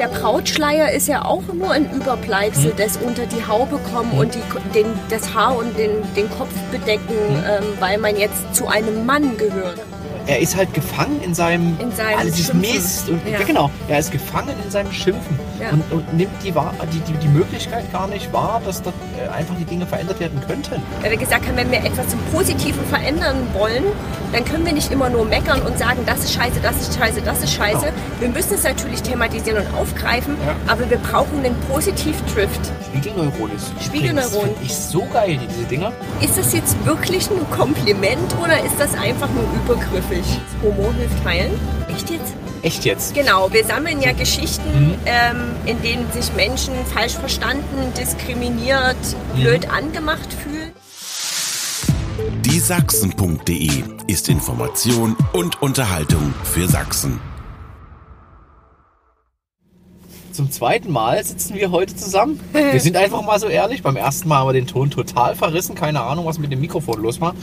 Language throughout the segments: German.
Der Brautschleier ist ja auch nur ein Überbleibsel des unter die Haube kommen und die, den, das Haar und den, den Kopf bedecken, ähm, weil man jetzt zu einem Mann gehört. Er ist halt gefangen in seinem, In seinem alles ist Schimpfen. Mist. Und, Ja. ja. Genau, er ist gefangen in seinem Schimpfen Ja. und, und nimmt die, die, die, die Möglichkeit gar nicht wahr, dass dort äh, einfach die Dinge verändert werden könnten. Weil wir gesagt haben, wenn wir etwas zum Positiven verändern wollen, dann können wir nicht immer nur meckern und sagen, das ist scheiße, das ist scheiße, das ist scheiße. Wir müssen es natürlich thematisieren und aufgreifen, Ja. aber wir brauchen den Positiv-Drift. Spiegelneuron ist Spiegelneuron. ich so geil, die- diese Dinger. Ist das jetzt wirklich ein Kompliment oder ist das einfach nur übergriffig? Humor hilft heilen. Echt jetzt? Echt jetzt. Genau, wir sammeln ja Geschichten, ähm, in denen sich Menschen falsch verstanden, diskriminiert, blöd angemacht fühlen. Die ist Information und Unterhaltung für Sachsen. Zum zweiten Mal sitzen wir heute zusammen. Wir sind einfach mal so ehrlich. Beim ersten Mal haben wir den Ton total verrissen. Keine Ahnung, was mit dem Mikrofon los war.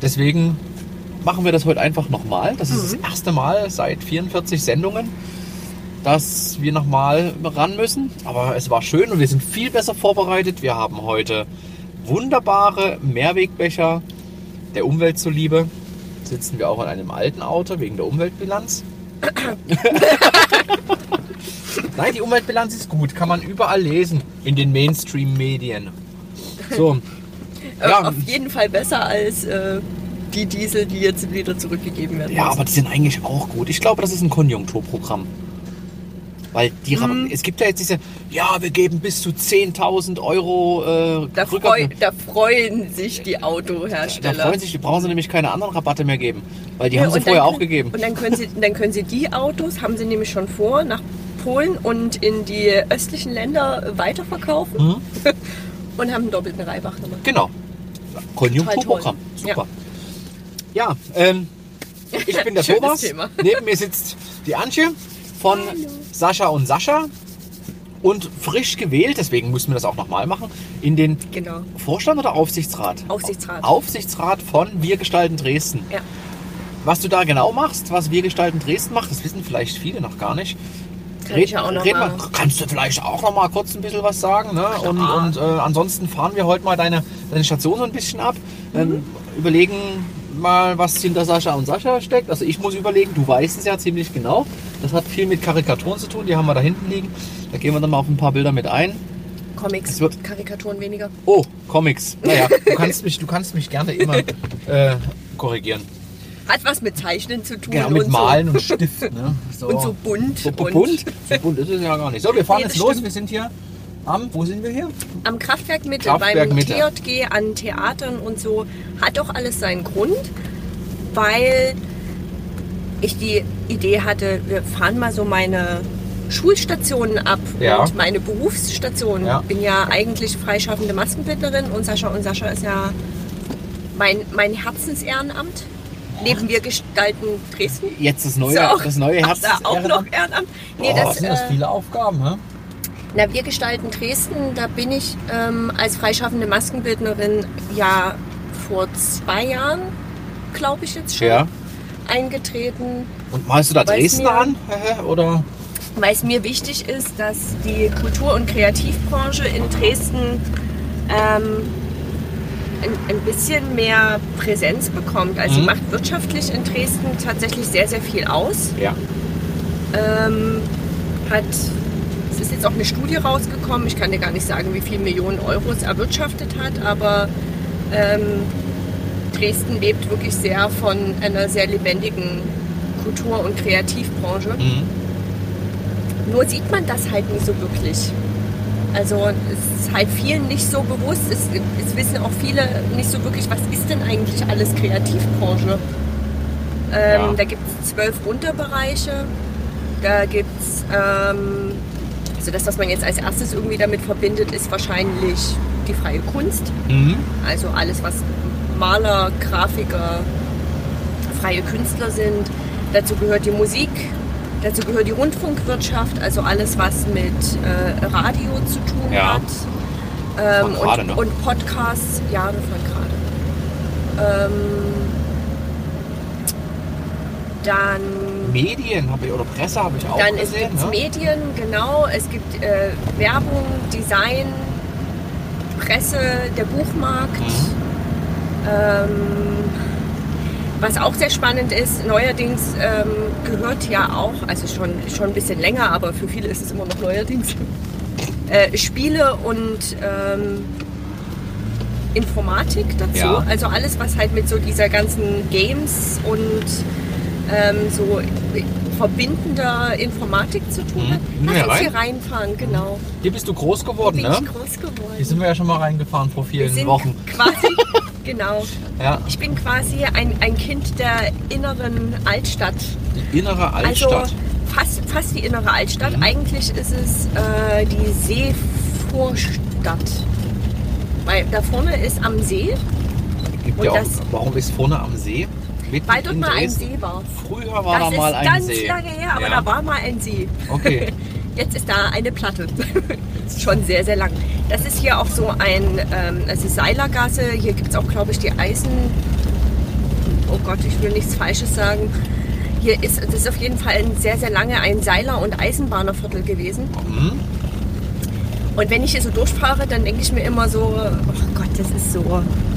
Deswegen machen wir das heute einfach nochmal. Das ist das erste Mal seit 44 Sendungen, dass wir nochmal ran müssen. Aber es war schön und wir sind viel besser vorbereitet. Wir haben heute wunderbare Mehrwegbecher der Umwelt zuliebe. Sitzen wir auch in einem alten Auto wegen der Umweltbilanz. Nein, die Umweltbilanz ist gut, kann man überall lesen in den Mainstream-Medien. So, Ja. Auf jeden Fall besser als äh, die Diesel, die jetzt wieder zurückgegeben werden. ja, müssen. aber die sind eigentlich auch gut. Ich glaube, das ist ein Konjunkturprogramm. Weil die, Mhm. es gibt ja jetzt diese, ja, wir geben bis zu 10.000 Euro äh, da, freu, da freuen sich die Da Autohersteller. freuen sich, die brauchen sie nämlich keine anderen Rabatte mehr geben. Weil die Ja, haben sie vorher dann auch können- gegeben. Und dann können, sie, dann können sie die Autos, haben sie nämlich schon vor, nach Polen und in die östlichen Länder weiterverkaufen Mhm. und haben einen doppelten Reibach gemacht. Genau. Konjunkturprogramm. Super. Ja, ähm, ich bin der Schönes Thomas. Thema. Neben mir sitzt die Antje von Sascha und Sascha. Und frisch gewählt, deswegen mussten wir das auch nochmal machen, in den Genau. Vorstand oder Aufsichtsrat? Aufsichtsrat. Aufsichtsrat von Wir gestalten Dresden. Ja. Was du da genau machst, was Wir gestalten Dresden macht, das wissen vielleicht viele noch gar nicht. Kann ich ja auch noch red mal- Kannst du vielleicht auch noch mal kurz ein bisschen was sagen? Ne? Und, und äh, ansonsten fahren wir heute mal deine, deine Station so ein bisschen ab. Ähm, Mhm. überlegen mal, was hinter Sascha und Sascha steckt. Also ich muss überlegen, du weißt es ja ziemlich genau. Das hat viel mit Karikaturen zu tun, die haben wir da hinten liegen. Da gehen wir dann mal auf ein paar Bilder mit ein. Comics, Es wird- Karikaturen weniger. Oh, Comics. Naja, du kannst mich, du kannst mich gerne immer äh, korrigieren. Hat was mit Zeichnen zu tun Genau, mit und, Malen und Stift. Ne? so, und so bunt. So bunt? So bunt ist es ja gar nicht. So, wir fahren Nee, jetzt los. stimmt. Wir sind hier am, wo sind wir hier? Am Kraftwerk Mitte, Kraftwerk beim Mitte. TJG, an Theatern und so, hat auch alles seinen Grund, weil ich die Idee hatte, wir fahren mal so meine Schulstationen ab Ja. und meine Berufsstationen. Ja. Bin ja eigentlich freischaffende Maskenbildnerin und Sascha und Sascha ist ja mein, mein Herzensehrenamt. Neben wir gestalten Dresden. Jetzt das neue, auch- das neue Herz. da auch noch Ehrenamt. Nee, oh, das, sind das äh, viele Aufgaben, hä? Na, wir gestalten Dresden, da bin ich ähm, als freischaffende Maskenbildnerin ja vor zwei Jahren, glaube ich jetzt schon, Ja. eingetreten, Und malst du da Dresden mir- an? Oder? weil es mir wichtig ist, dass die Kultur- und Kreativbranche in Dresden ähm, ein, ein bisschen mehr Präsenz bekommt. Also sie Mhm. macht wirtschaftlich in Dresden tatsächlich sehr, sehr viel aus. Ja. ähm, hat, ist jetzt auch eine Studie rausgekommen, ich kann dir gar nicht sagen, wie viel Millionen Euro es erwirtschaftet hat, aber ähm, Dresden lebt wirklich sehr von einer sehr lebendigen Kultur- und Kreativbranche. Mhm. Nur sieht man das halt nicht so wirklich. Also es ist halt vielen nicht so bewusst. Es, es wissen auch viele nicht so wirklich, was ist denn eigentlich alles Kreativbranche. Ähm, Ja. Da gibt es zwölf Unterbereiche. Da gibt es, ähm, also das, was man jetzt als erstes irgendwie damit verbindet, ist wahrscheinlich die freie Kunst. Mhm. Also alles, was Maler, Grafiker, freie Künstler sind. Dazu gehört die Musik, dazu gehört die Rundfunkwirtschaft, also alles, was mit äh, Radio zu tun Ja. hat. Ähm, Von gerade, und, ne? und Podcasts, ja, von gerade. Ähm, dann Medien habe ich, oder Presse habe ich auch Dann es gesehen. gibt ne? Medien, genau. Es gibt äh, Werbung, Design, Presse, der Buchmarkt. Mhm. Ähm, was auch sehr spannend ist, neuerdings ähm, gehört ja auch, also schon, schon ein bisschen länger, aber für viele ist es immer noch neuerdings, äh, Spiele und ähm, Informatik dazu. Ja. Also alles, was halt mit so dieser ganzen Games und ähm, so verbindender Informatik zu tun Mhm. hat. Wir Lass uns rein? hier reinfahren, genau. Hier bist du groß geworden, Bin ne? ich groß geworden. Hier sind wir ja schon mal reingefahren vor vielen Wochen. quasi, genau. Ja, Ich bin quasi ein, ein Kind der inneren Altstadt. die innere Altstadt. Also fast, fast die innere Altstadt. Mhm. Eigentlich ist es äh, die Seevorstadt. Weil da vorne ist am See, Gibt ja auch, warum ist vorne am See? Mitten weil dort mal ein? See war. Früher war das da mal ist ein ganz See. lange her, aber ja. da war mal ein See. Okay. Jetzt ist da eine Platte. Schon sehr, sehr lang. Das ist hier auch so ein, ähm, es ist Seilergasse. Hier gibt es auch, glaube ich, die Eisen. Oh Gott, ich will nichts Falsches sagen. Hier ist, das ist auf jeden Fall ein sehr, sehr lange ein Seiler- und Eisenbahnerviertel gewesen. Hm? Und wenn ich hier so durchfahre, dann denke ich mir immer so, oh Gott, das ist so, das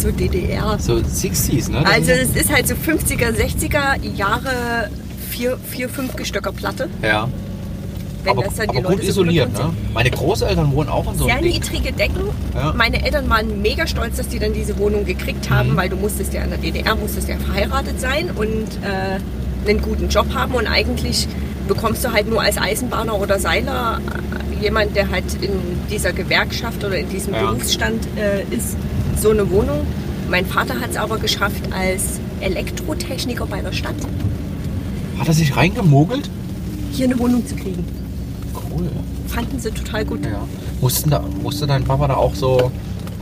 ist so DDR. So 60s, ne? Also es ist halt so 50er, 60er Jahre, vier, vier fünf Gestöcker Platte. ja. Wenn Aber, das dann die aber gut Leute so isoliert, ne? Meine Großeltern wohnen auch in so Sehr einem Ding. niedrige Decken. Ja. Meine Eltern waren mega stolz, dass die dann diese Wohnung gekriegt haben, Mhm. weil du musstest ja in der DDR musstest ja verheiratet sein und äh, einen guten Job haben und eigentlich bekommst du halt nur als Eisenbahner oder Seiler äh, jemand, der halt in dieser Gewerkschaft oder in diesem Ja. Berufsstand äh, ist, so eine Wohnung. Mein Vater hat es aber geschafft als Elektrotechniker bei der Stadt, Hat er sich reingemogelt? hier eine Wohnung zu kriegen. Cool. Fanden sie total gut. Ja. Mussten da, musste dein Papa da auch so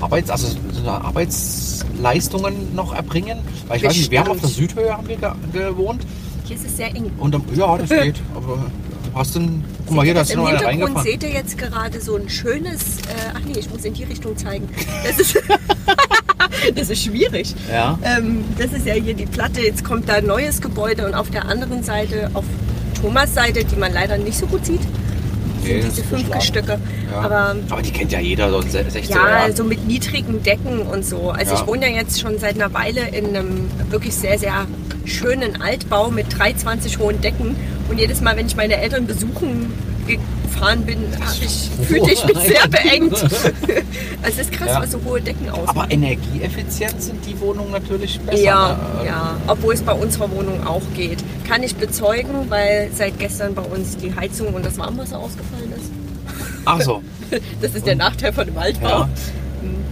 Arbeits, also so Arbeitsleistungen noch erbringen? Weil ich weiß nicht, wir haben auf der. Südhöhe haben wir ge gewohnt. Hier ist es sehr eng. Und ja, das geht. Aber hast du einen, guck mal hier, da ist Im noch einer Hintergrund reingefahren. seht ihr jetzt gerade so ein schönes. Äh, ach nee, ich muss in die Richtung zeigen. Das ist, das ist schwierig. Ja. Ähm, das ist ja hier die Platte. Jetzt kommt da ein neues Gebäude und auf der anderen Seite, auf Thomas Seite, die man leider nicht so gut sieht, sind diese ist fünf beschlagen. Gestöcke. Ja. Aber Aber die kennt ja jeder, so ein 16 ja, so mit niedrigen Decken und so. Also Ja. ich wohne ja jetzt schon seit einer Weile in einem wirklich sehr, sehr schönen Altbau mit 3,20 hohen Decken. Und jedes Mal, wenn ich meine Eltern besuchen gefahren bin, ich, fühlte ich mich sehr beengt. es ist krass, Ja. was so hohe Decken ausmachen. Aber energieeffizient sind die Wohnungen natürlich besser. Ja, ne? ja, obwohl es bei unserer Wohnung auch geht. Kann ich bezeugen, weil seit gestern bei uns die Heizung und das Warmwasser ausgefallen ist. Ach so. Das ist der Nachteil von dem Altbau. Ja.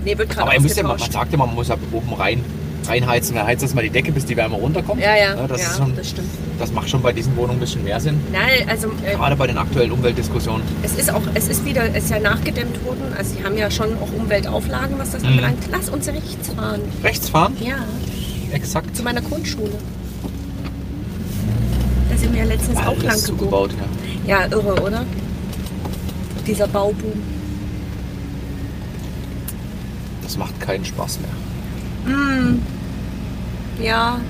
Nee, wird gerade Aber ihr müsst ja, mal- man sagt ja, man muss ja oben rein reinheizen. Dann heizt das mal die Decke, bis die Wärme runterkommt. Ja, ja, Ne, das, ja ist schon, das stimmt. das macht schon bei diesen Wohnungen ein bisschen mehr Sinn. Nein, also äh, Gerade bei den aktuellen Umweltdiskussionen. es ist auch, es ist wieder, es ist ja nachgedämmt worden. Also sie haben ja schon auch Umweltauflagen, was das Mhm. anbelangt. Lass uns rechts fahren. Rechts fahren? Ja, Exakt. zu meiner Grundschule. Da sind wir ja letztens auch lang Alles zugebaut, ja. Ja, irre, oder? Dieser Bauboom. Das macht keinen Spaß mehr. Ja,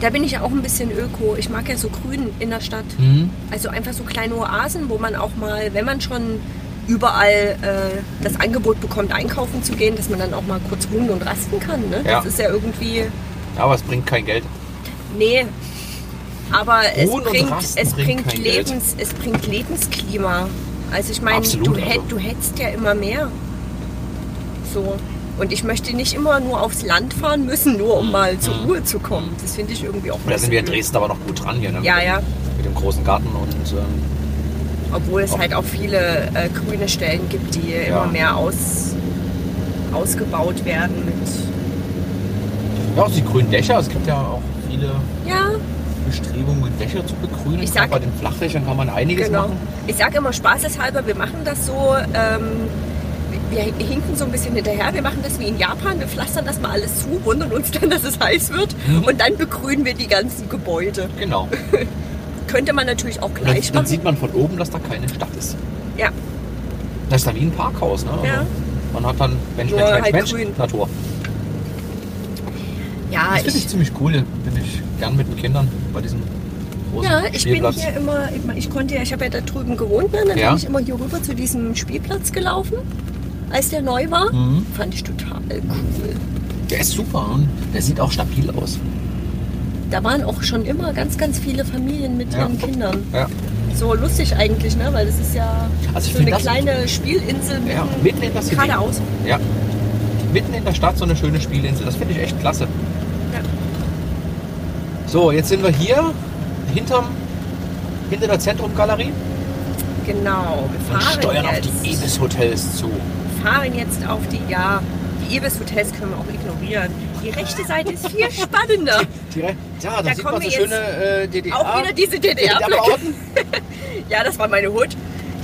da bin ich auch ein bisschen öko. Ich mag ja so grün in der Stadt. Mhm. Also einfach so kleine Oasen, wo man auch mal, wenn man schon überall äh, das Angebot bekommt, einkaufen zu gehen, dass man dann auch mal kurz ruhen und rasten kann. Ne? Ja. Das ist ja irgendwie, Aber es bringt kein Geld. nee. Aber es Ruhen bringt, es bringt bringt Geld. Lebens, es bringt Lebensklima. Also ich meine, du, also. du hättest ja immer mehr. So. Und ich möchte nicht immer nur aufs Land fahren müssen, nur um mal zur Ruhe zu kommen. Das finde ich irgendwie auch da sind wir in Dresden aber noch gut dran hier. Ne? Ja, ja. Mit dem großen Garten und ähm, Obwohl es Auch- halt auch viele äh, grüne Stellen gibt, die Ja. immer mehr aus, ausgebaut werden mit. ja, auch die grünen Dächer. Es gibt ja auch viele Ja, Bestrebungen, Dächer zu begrünen. Ich sag- bei den Flachdächern kann man einiges genau. machen. Ich sage immer spaßeshalber, wir machen das so. Ähm, wir hinken so ein bisschen hinterher. Wir machen das wie in Japan. Wir pflastern das mal alles zu, wundern uns dann, dass es heiß wird. Mhm. Und dann begrünen wir die ganzen Gebäude. Genau. Könnte man natürlich auch dann, gleich dann machen. sieht man von oben, dass da keine Stadt ist. Ja, Das ist dann wie ein Parkhaus. Ne? Also Ja. Man hat dann Mensch, Mensch, Mensch, halt Mensch, grün. Natur. Ja, Das finde ich ich, ziemlich cool. Bin ich gern mit den Kindern bei diesem großen ja, ich bin hier immer, ich konnte ja, ich habe ja da drüben gewohnt, ne? dann Ja. bin ich immer hier rüber zu diesem Spielplatz gelaufen, als der neu war. Mhm. Fand ich total cool. Der ist super und der sieht auch stabil aus. Da waren auch schon immer ganz, ganz viele Familien mit Ja. ihren Kindern. Ja. So lustig eigentlich, ne? Weil das ist ja Also so eine das- kleine Spielinsel mitten, Ja, mitten in der City. geradeaus. Ja. Mitten in der Stadt so eine schöne Spielinsel. Das finde ich echt klasse. Ja. So, jetzt sind wir hier hinterm, hinter der Zentrumgalerie Genau, wir und fahren steuern auf jetzt. die Ibis Hotels zu. Fahren jetzt auf die, ja, die Ibis Hotels können wir auch ignorieren. Die rechte Seite ist viel spannender. Direkt, ja, da, Da sieht kommen man so wir schöne äh, DDR. Auch wieder diese. DDR-Bauten. Ja, das war meine Hut.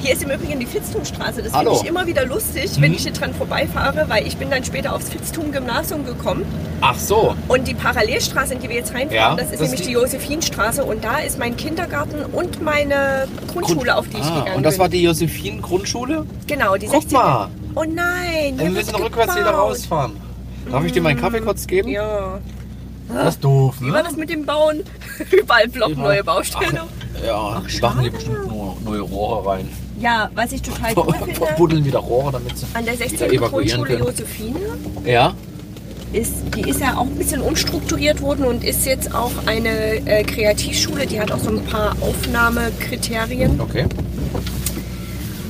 Hier ist im Übrigen die Fitztumstraße. Das finde ich immer wieder lustig, wenn Mhm. ich hier dran vorbeifahre, weil ich bin dann später aufs Fitztum-Gymnasium gekommen. Ach so. Und die Parallelstraße, in die wir jetzt reinfahren, Ja, das ist das nämlich die, die- Josephinstraße. Und da ist mein Kindergarten und meine Grundschule, auf die ich ah, gegangen Und das bin. war die Josephinen-Grundschule? genau, die Guck 16. mal. Oh nein, Wir müssen rückwärts wieder rausfahren. Darf ich dir meinen Kaffee kurz geben? Ja. Das ist doof, Wie war ne? das mit dem Bauen? Überall ploppen neue Baustellen auf. Ja, die machen hier bestimmt nur neue Rohre rein. Ja, was ich total cool finde, Buddeln wieder Rohre, damit sie an der wieder 16. evakuieren Grundschule. Josephine, Ja, ist, die ist ja auch ein bisschen umstrukturiert worden und ist jetzt auch eine äh, Kreativschule. Die hat auch so ein paar Aufnahmekriterien okay.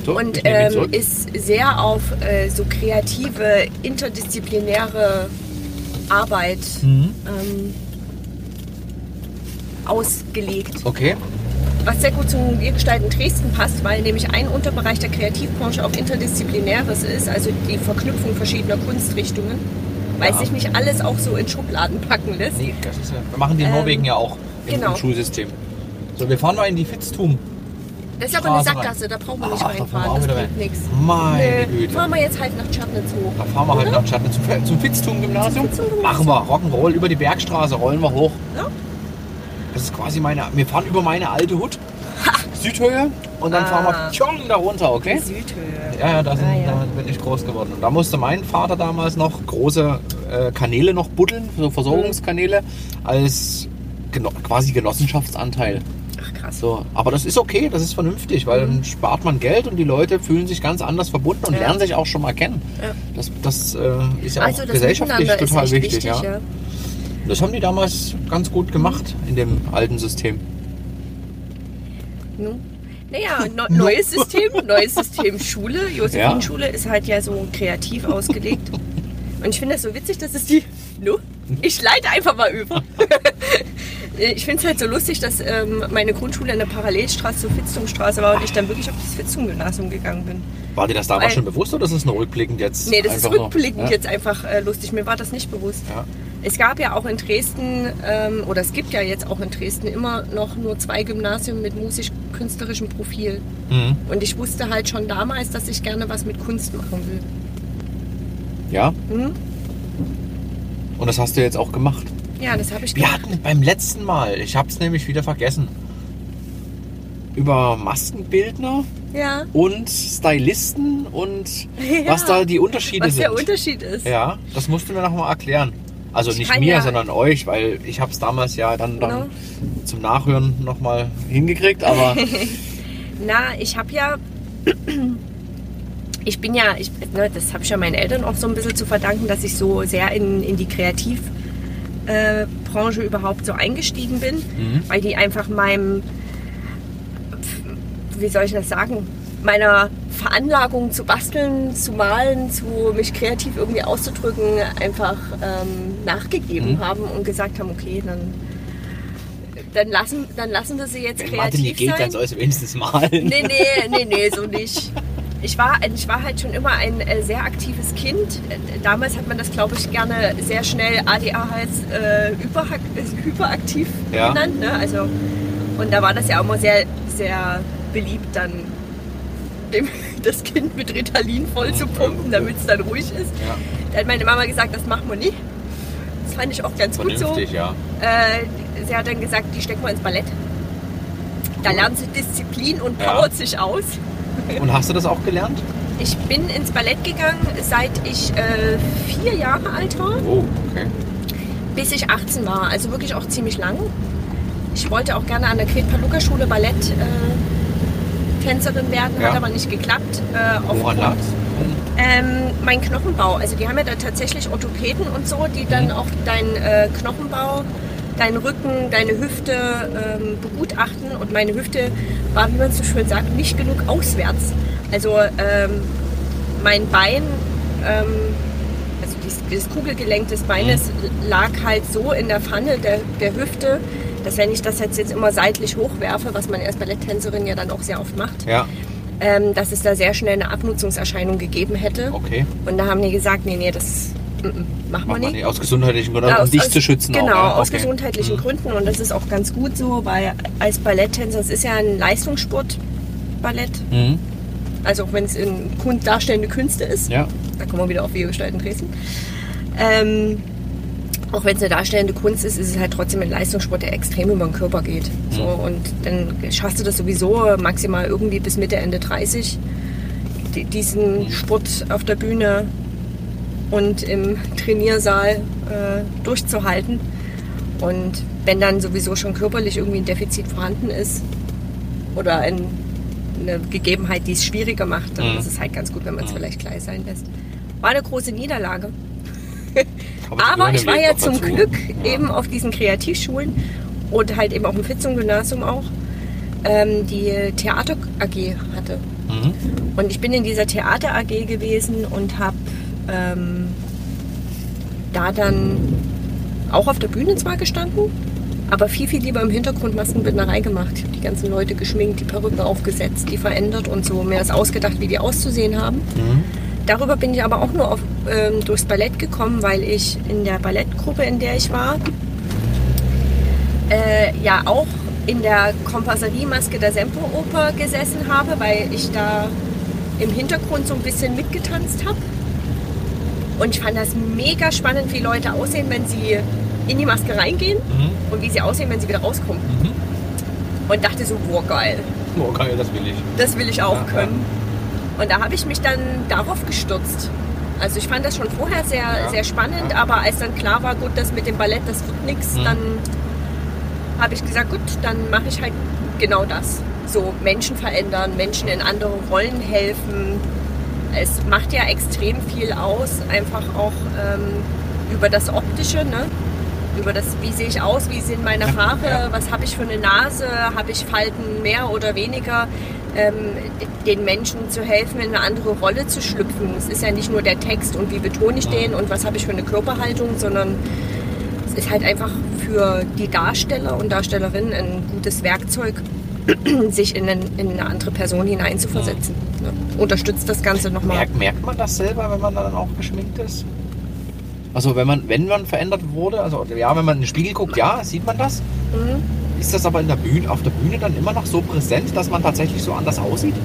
So, und ähm, ist sehr auf äh, so kreative, interdisziplinäre Arbeit Mhm. ähm, ausgelegt. Okay. Was sehr gut zum Wirgestalten Dresden passt, weil nämlich ein Unterbereich der Kreativbranche auch interdisziplinäres ist, also die Verknüpfung verschiedener Kunstrichtungen, weil Ja. sich nicht alles auch so in Schubladen packen lässt. Nee, das ist ja, wir machen die in Ähm, Norwegen ja auch im, genau. im Schulsystem. So, wir fahren mal in die Fitztum. Das ist aber eine Straße rein. Sackgasse, da brauchen wir nicht Ach, da fahren wir reinfahren, das wieder bringt rein. nichts. Meine Güte. fahren wir jetzt halt nach Tschadnitz hoch. Da fahren wir halt nach Stadt zum, zum Fitztum-Gymnasium. Zum Fitztum-Gymnasium. Machen wir Rock'n'Roll über die Bergstraße, rollen wir hoch. Ja. Das ist quasi meine. Wir fahren über meine alte Hut. Südhöhe. Und dann fahren wir Ah. tschong da runter, okay? Südhöhe. Ja, ja, da, sind, Ah, ja. da bin ich groß geworden. Und da musste mein Vater damals noch große äh, Kanäle noch buddeln, so Versorgungskanäle, als geno quasi Genossenschaftsanteil. Ach krass. So, aber das ist okay, das ist vernünftig, weil dann spart man Geld und die Leute fühlen sich ganz anders verbunden und Mhm. Ja. lernen sich auch schon mal kennen. Ja. Das, das äh, ist ja Also auch gesellschaftlich total wichtig. wichtig, ja. ja. Das haben die damals ganz gut gemacht in dem alten System. Nu. Naja, no, neues System, neues System Schule. Josephine-Schule ist halt ja so kreativ ausgelegt. Und ich finde das so witzig, dass es die. Nu? Ich leite einfach mal über. Ich finde es halt so lustig, dass ähm, meine Grundschule in der Parallelstraße zur Fitztumstraße war und ich dann wirklich auf das Fitztum-Gymnasium gegangen bin. War dir das damals Weil- schon bewusst oder ist es nur rückblickend jetzt? Nee, das ist einfach noch- rückblickend ja? jetzt einfach äh, lustig. Mir war das nicht bewusst. Ja. Es gab ja auch in Dresden, ähm, oder es gibt ja jetzt auch in Dresden immer noch nur zwei Gymnasien mit musisch-künstlerischem Profil. Mhm. Und ich wusste halt schon damals, dass ich gerne was mit Kunst machen will. ja. Mhm. Und das hast du jetzt auch gemacht. Ja, das habe ich Wir gemacht. hatten beim letzten Mal, ich habe es nämlich wieder vergessen, über Maskenbildner Ja, und Stylisten und Ja. was da die Unterschiede was sind. der Unterschied ist. Ja, das musst du mir noch mal erklären. Also Ich nicht mir, ja- sondern euch, weil ich habe es damals ja dann, dann Genau. zum Nachhören noch mal hingekriegt, aber Na, ich habe ja. Ich bin ja, ich, ne, das habe ich ja meinen Eltern auch so ein bisschen zu verdanken, dass ich so sehr in, in die Kreativbranche äh, Branche überhaupt so eingestiegen bin, Mhm. weil die einfach meinem, wie soll ich das sagen, meiner Veranlagung zu basteln, zu malen, zu mich kreativ irgendwie auszudrücken, einfach ähm, nachgegeben Mhm. haben und gesagt haben, okay, dann, dann, lassen, dann lassen wir sie jetzt Mathe kreativ nicht geht, sein. dann soll es wenigstens malen. Nee, nee, nee, nee, so nicht. Ich war, ich war halt schon immer ein äh, sehr aktives Kind. Damals hat man das, glaube ich, gerne sehr schnell ADA als äh, äh, hyperaktiv Ja. genannt. Ne? Also, und da war das ja auch immer sehr, sehr beliebt, dann dem, das Kind mit Ritalin voll zu pumpen, damit es dann ruhig ist. Ja, Da hat meine Mama gesagt, das machen wir nicht. Das fand ich auch ganz gut so. ja. Äh, sie hat dann gesagt, die stecken wir ins Ballett. Da lernen sie Disziplin und Ja. powert sich aus. Und hast du das auch gelernt? Ich bin ins Ballett gegangen, seit ich äh, vier Jahre alt war, Oh, okay. bis ich 18 war. Also wirklich auch ziemlich lang. Ich wollte auch gerne an der Gret-Paluca-Schule Ballett äh, werden, Ja. hat aber nicht geklappt. Äh, Woran lag's? ähm, mein Knochenbau. Also die haben ja da tatsächlich Orthopäden und so, die dann Mhm. auch deinen äh, Knochenbau, deinen Rücken, deine Hüfte ähm, begutachten. Und meine Hüfte war, wie man so schön sagt, nicht genug auswärts. Also ähm, mein Bein, ähm, also dieses Kugelgelenk des Beines lag halt so in der Pfanne der, der Hüfte, dass wenn ich das jetzt, jetzt immer seitlich hochwerfe, was man als Balletttänzerin ja dann auch sehr oft macht, Ja, ähm, dass es da sehr schnell eine Abnutzungserscheinung gegeben hätte. okay. Und da haben die gesagt, nee, nee, das mm, mm, machen wir Macht man nicht. nicht. Aus gesundheitlichen Gründen, um Aus- dich aus- zu schützen Genau, auch. ja? aus okay. gesundheitlichen Mhm. Gründen. Und das ist auch ganz gut so, weil als Balletttänzer, es ist ja ein Leistungssport, Ballett. Mhm. Also auch wenn es in darstellende Künste ist. Ja, Da kommen wir wieder auf Wir gestalten Dresden. Ähm, auch wenn es eine darstellende Kunst ist, ist es halt trotzdem ein Leistungssport, der extrem über den Körper geht. So, und dann schaffst du das sowieso maximal irgendwie bis Mitte, Ende 30, die- diesen Sport auf der Bühne und im Trainiersaal äh, durchzuhalten. Und wenn dann sowieso schon körperlich irgendwie ein Defizit vorhanden ist oder ein, eine Gegebenheit, die es schwieriger macht, dann Mhm. ist es halt ganz gut, wenn man es vielleicht gleich sein lässt. War eine große Niederlage. Aber Aber ich im war ja zum dazu. Glück Ja. eben auf diesen Kreativschulen und halt eben auf dem Fitzung-Gymnasium auch, ähm, die Theater AG hatte. Mhm. Und ich bin in dieser Theater AG gewesen und habe ähm, da dann auch auf der Bühne zwar gestanden, aber viel, viel lieber im Hintergrund Maskenbildnerei gemacht. Ich habe die ganzen Leute geschminkt, die Perücke aufgesetzt, die verändert und so. Mir das ausgedacht, wie die auszusehen haben. Mhm. Darüber bin ich aber auch nur auf, ähm, durchs Ballett gekommen, weil ich in der Ballettgruppe, in der ich war, äh, ja auch in der Kompasserie-Maske der Semperoper gesessen habe, weil ich da im Hintergrund so ein bisschen mitgetanzt habe. Und ich fand das mega spannend, wie Leute aussehen, wenn sie in die Maske reingehen Mhm. und wie sie aussehen, wenn sie wieder rauskommen. Mhm. Und dachte so, boah, geil. Oh, geil, das will ich. Das will ich auch Ja, können. Und da habe ich mich dann darauf gestürzt. Also ich fand das schon vorher sehr, Ja, sehr spannend, ja. aber als dann klar war, gut, das mit dem Ballett, das wird nichts, Mhm. dann habe ich gesagt, gut, dann mache ich halt genau das. So Menschen verändern, Menschen in andere Rollen helfen. Es macht ja extrem viel aus, einfach auch ähm, über das Optische, ne? über das, wie sehe ich aus, wie sind meine Haare, ja. was habe ich für eine Nase, habe ich Falten mehr oder weniger, ähm, den Menschen zu helfen, in eine andere Rolle zu schlüpfen. Es ist ja nicht nur der Text und wie betone ich den und was habe ich für eine Körperhaltung, sondern es ist halt einfach für die Darsteller und Darstellerinnen ein gutes Werkzeug, sich in, einen, in eine andere Person hineinzuversetzen. Ne? Unterstützt das Ganze nochmal. Merkt, merkt man das selber, wenn man dann auch geschminkt ist? Also wenn man, wenn man verändert wurde, also ja, wenn man in den Spiegel guckt, ja, sieht man das. Mhm. Ist das aber in der Bühne, auf der Bühne dann immer noch so präsent, dass man tatsächlich so anders aussieht?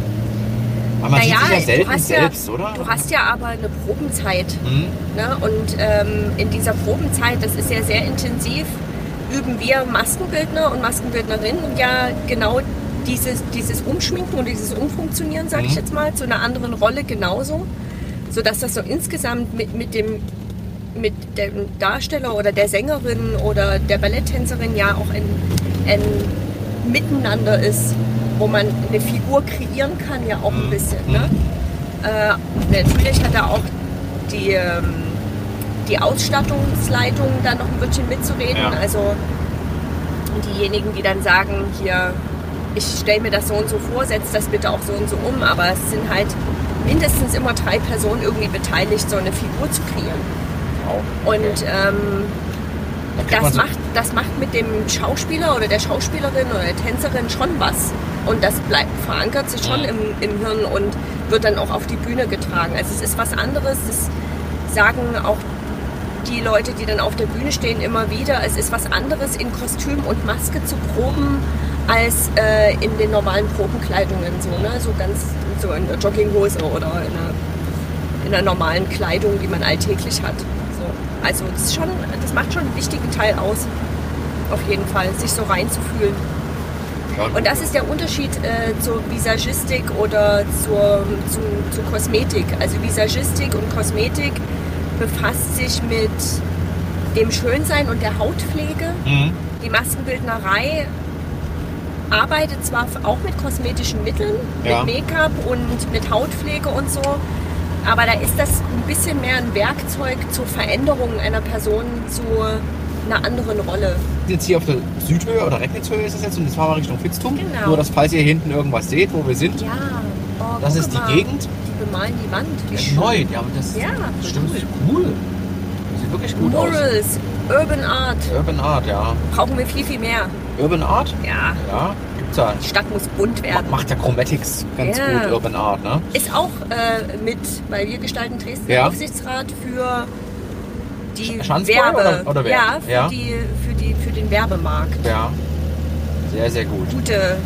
Weil man Naja, sieht sich ja du selten hast ja- selbst, oder? Du hast ja aber eine Probenzeit. Mhm. Ne? Und ähm, in dieser Probenzeit, das ist ja sehr intensiv, üben wir Maskenbildner und Maskenbildnerinnen ja genau dieses, dieses Umschminken und dieses Umfunktionieren, sage ich Mhm. jetzt mal, zu einer anderen Rolle genauso. Sodass das so insgesamt mit, mit dem mit dem Darsteller oder der Sängerin oder der Balletttänzerin ja auch ein, ein Miteinander ist, wo man eine Figur kreieren kann, ja auch ein bisschen. Ne? Äh, natürlich hat er auch die, ähm, die Ausstattungsleitung da noch ein bisschen mitzureden. Ja. Also diejenigen, die dann sagen, hier, ich stelle mir das so und so vor, setz das bitte auch so und so um. Aber es sind halt mindestens immer drei Personen irgendwie beteiligt, so eine Figur zu kreieren. Auch. Und ähm, Da das so- macht, das macht mit dem Schauspieler oder der Schauspielerin oder der Tänzerin schon was. Und das bleibt, verankert sich schon im, im Hirn und wird dann auch auf die Bühne getragen. Also es ist was anderes, das sagen auch die Leute, die dann auf der Bühne stehen, immer wieder. Es ist was anderes, in Kostüm und Maske zu proben, als äh, in den normalen Probenkleidungen. So, ne? so ganz so in der Jogginghose oder in einer, in einer normalen Kleidung, die man alltäglich hat. So. Also das, schon, das macht schon einen wichtigen Teil aus. Auf jeden Fall, sich so reinzufühlen. Und das ist der Unterschied äh, zur Visagistik oder zur, zu, zur Kosmetik. Also Visagistik und Kosmetik befasst sich mit dem Schönsein und der Hautpflege. Mhm. Die Maskenbildnerei arbeitet zwar auch mit kosmetischen Mitteln, Ja. mit Make-up und mit Hautpflege und so, aber da ist das ein bisschen mehr ein Werkzeug zur Veränderung einer Person zu einer anderen Rolle. Jetzt hier auf der Südhöhe oder Recknitzhöhe ist es jetzt und jetzt fahren wir Richtung Fitztum. Genau. Nur, dass falls ihr hinten irgendwas seht, wo wir sind, Ja, oh, das ist die mal. Gegend. Die bemalen die Wand. Wie Die schön. neu. Ja, aber das Ja, stimmt. Cool. Das sieht wirklich gut aus. Murals, Urban Art, Urban Art, ja. brauchen wir viel, viel mehr. Urban Art? Ja, Ja, gibt's ja. die Stadt muss bunt werden. Macht ja Chromatics ganz Ja. gut, Urban Art, ne? Ist auch äh, mit, weil wir gestalten Dresden Ja. Aufsichtsrat für die Werbe. oder- oder wer? Ja, für, Ja. Die, für, die, für den Werbemarkt. Ja. Sehr, sehr gut. Gute.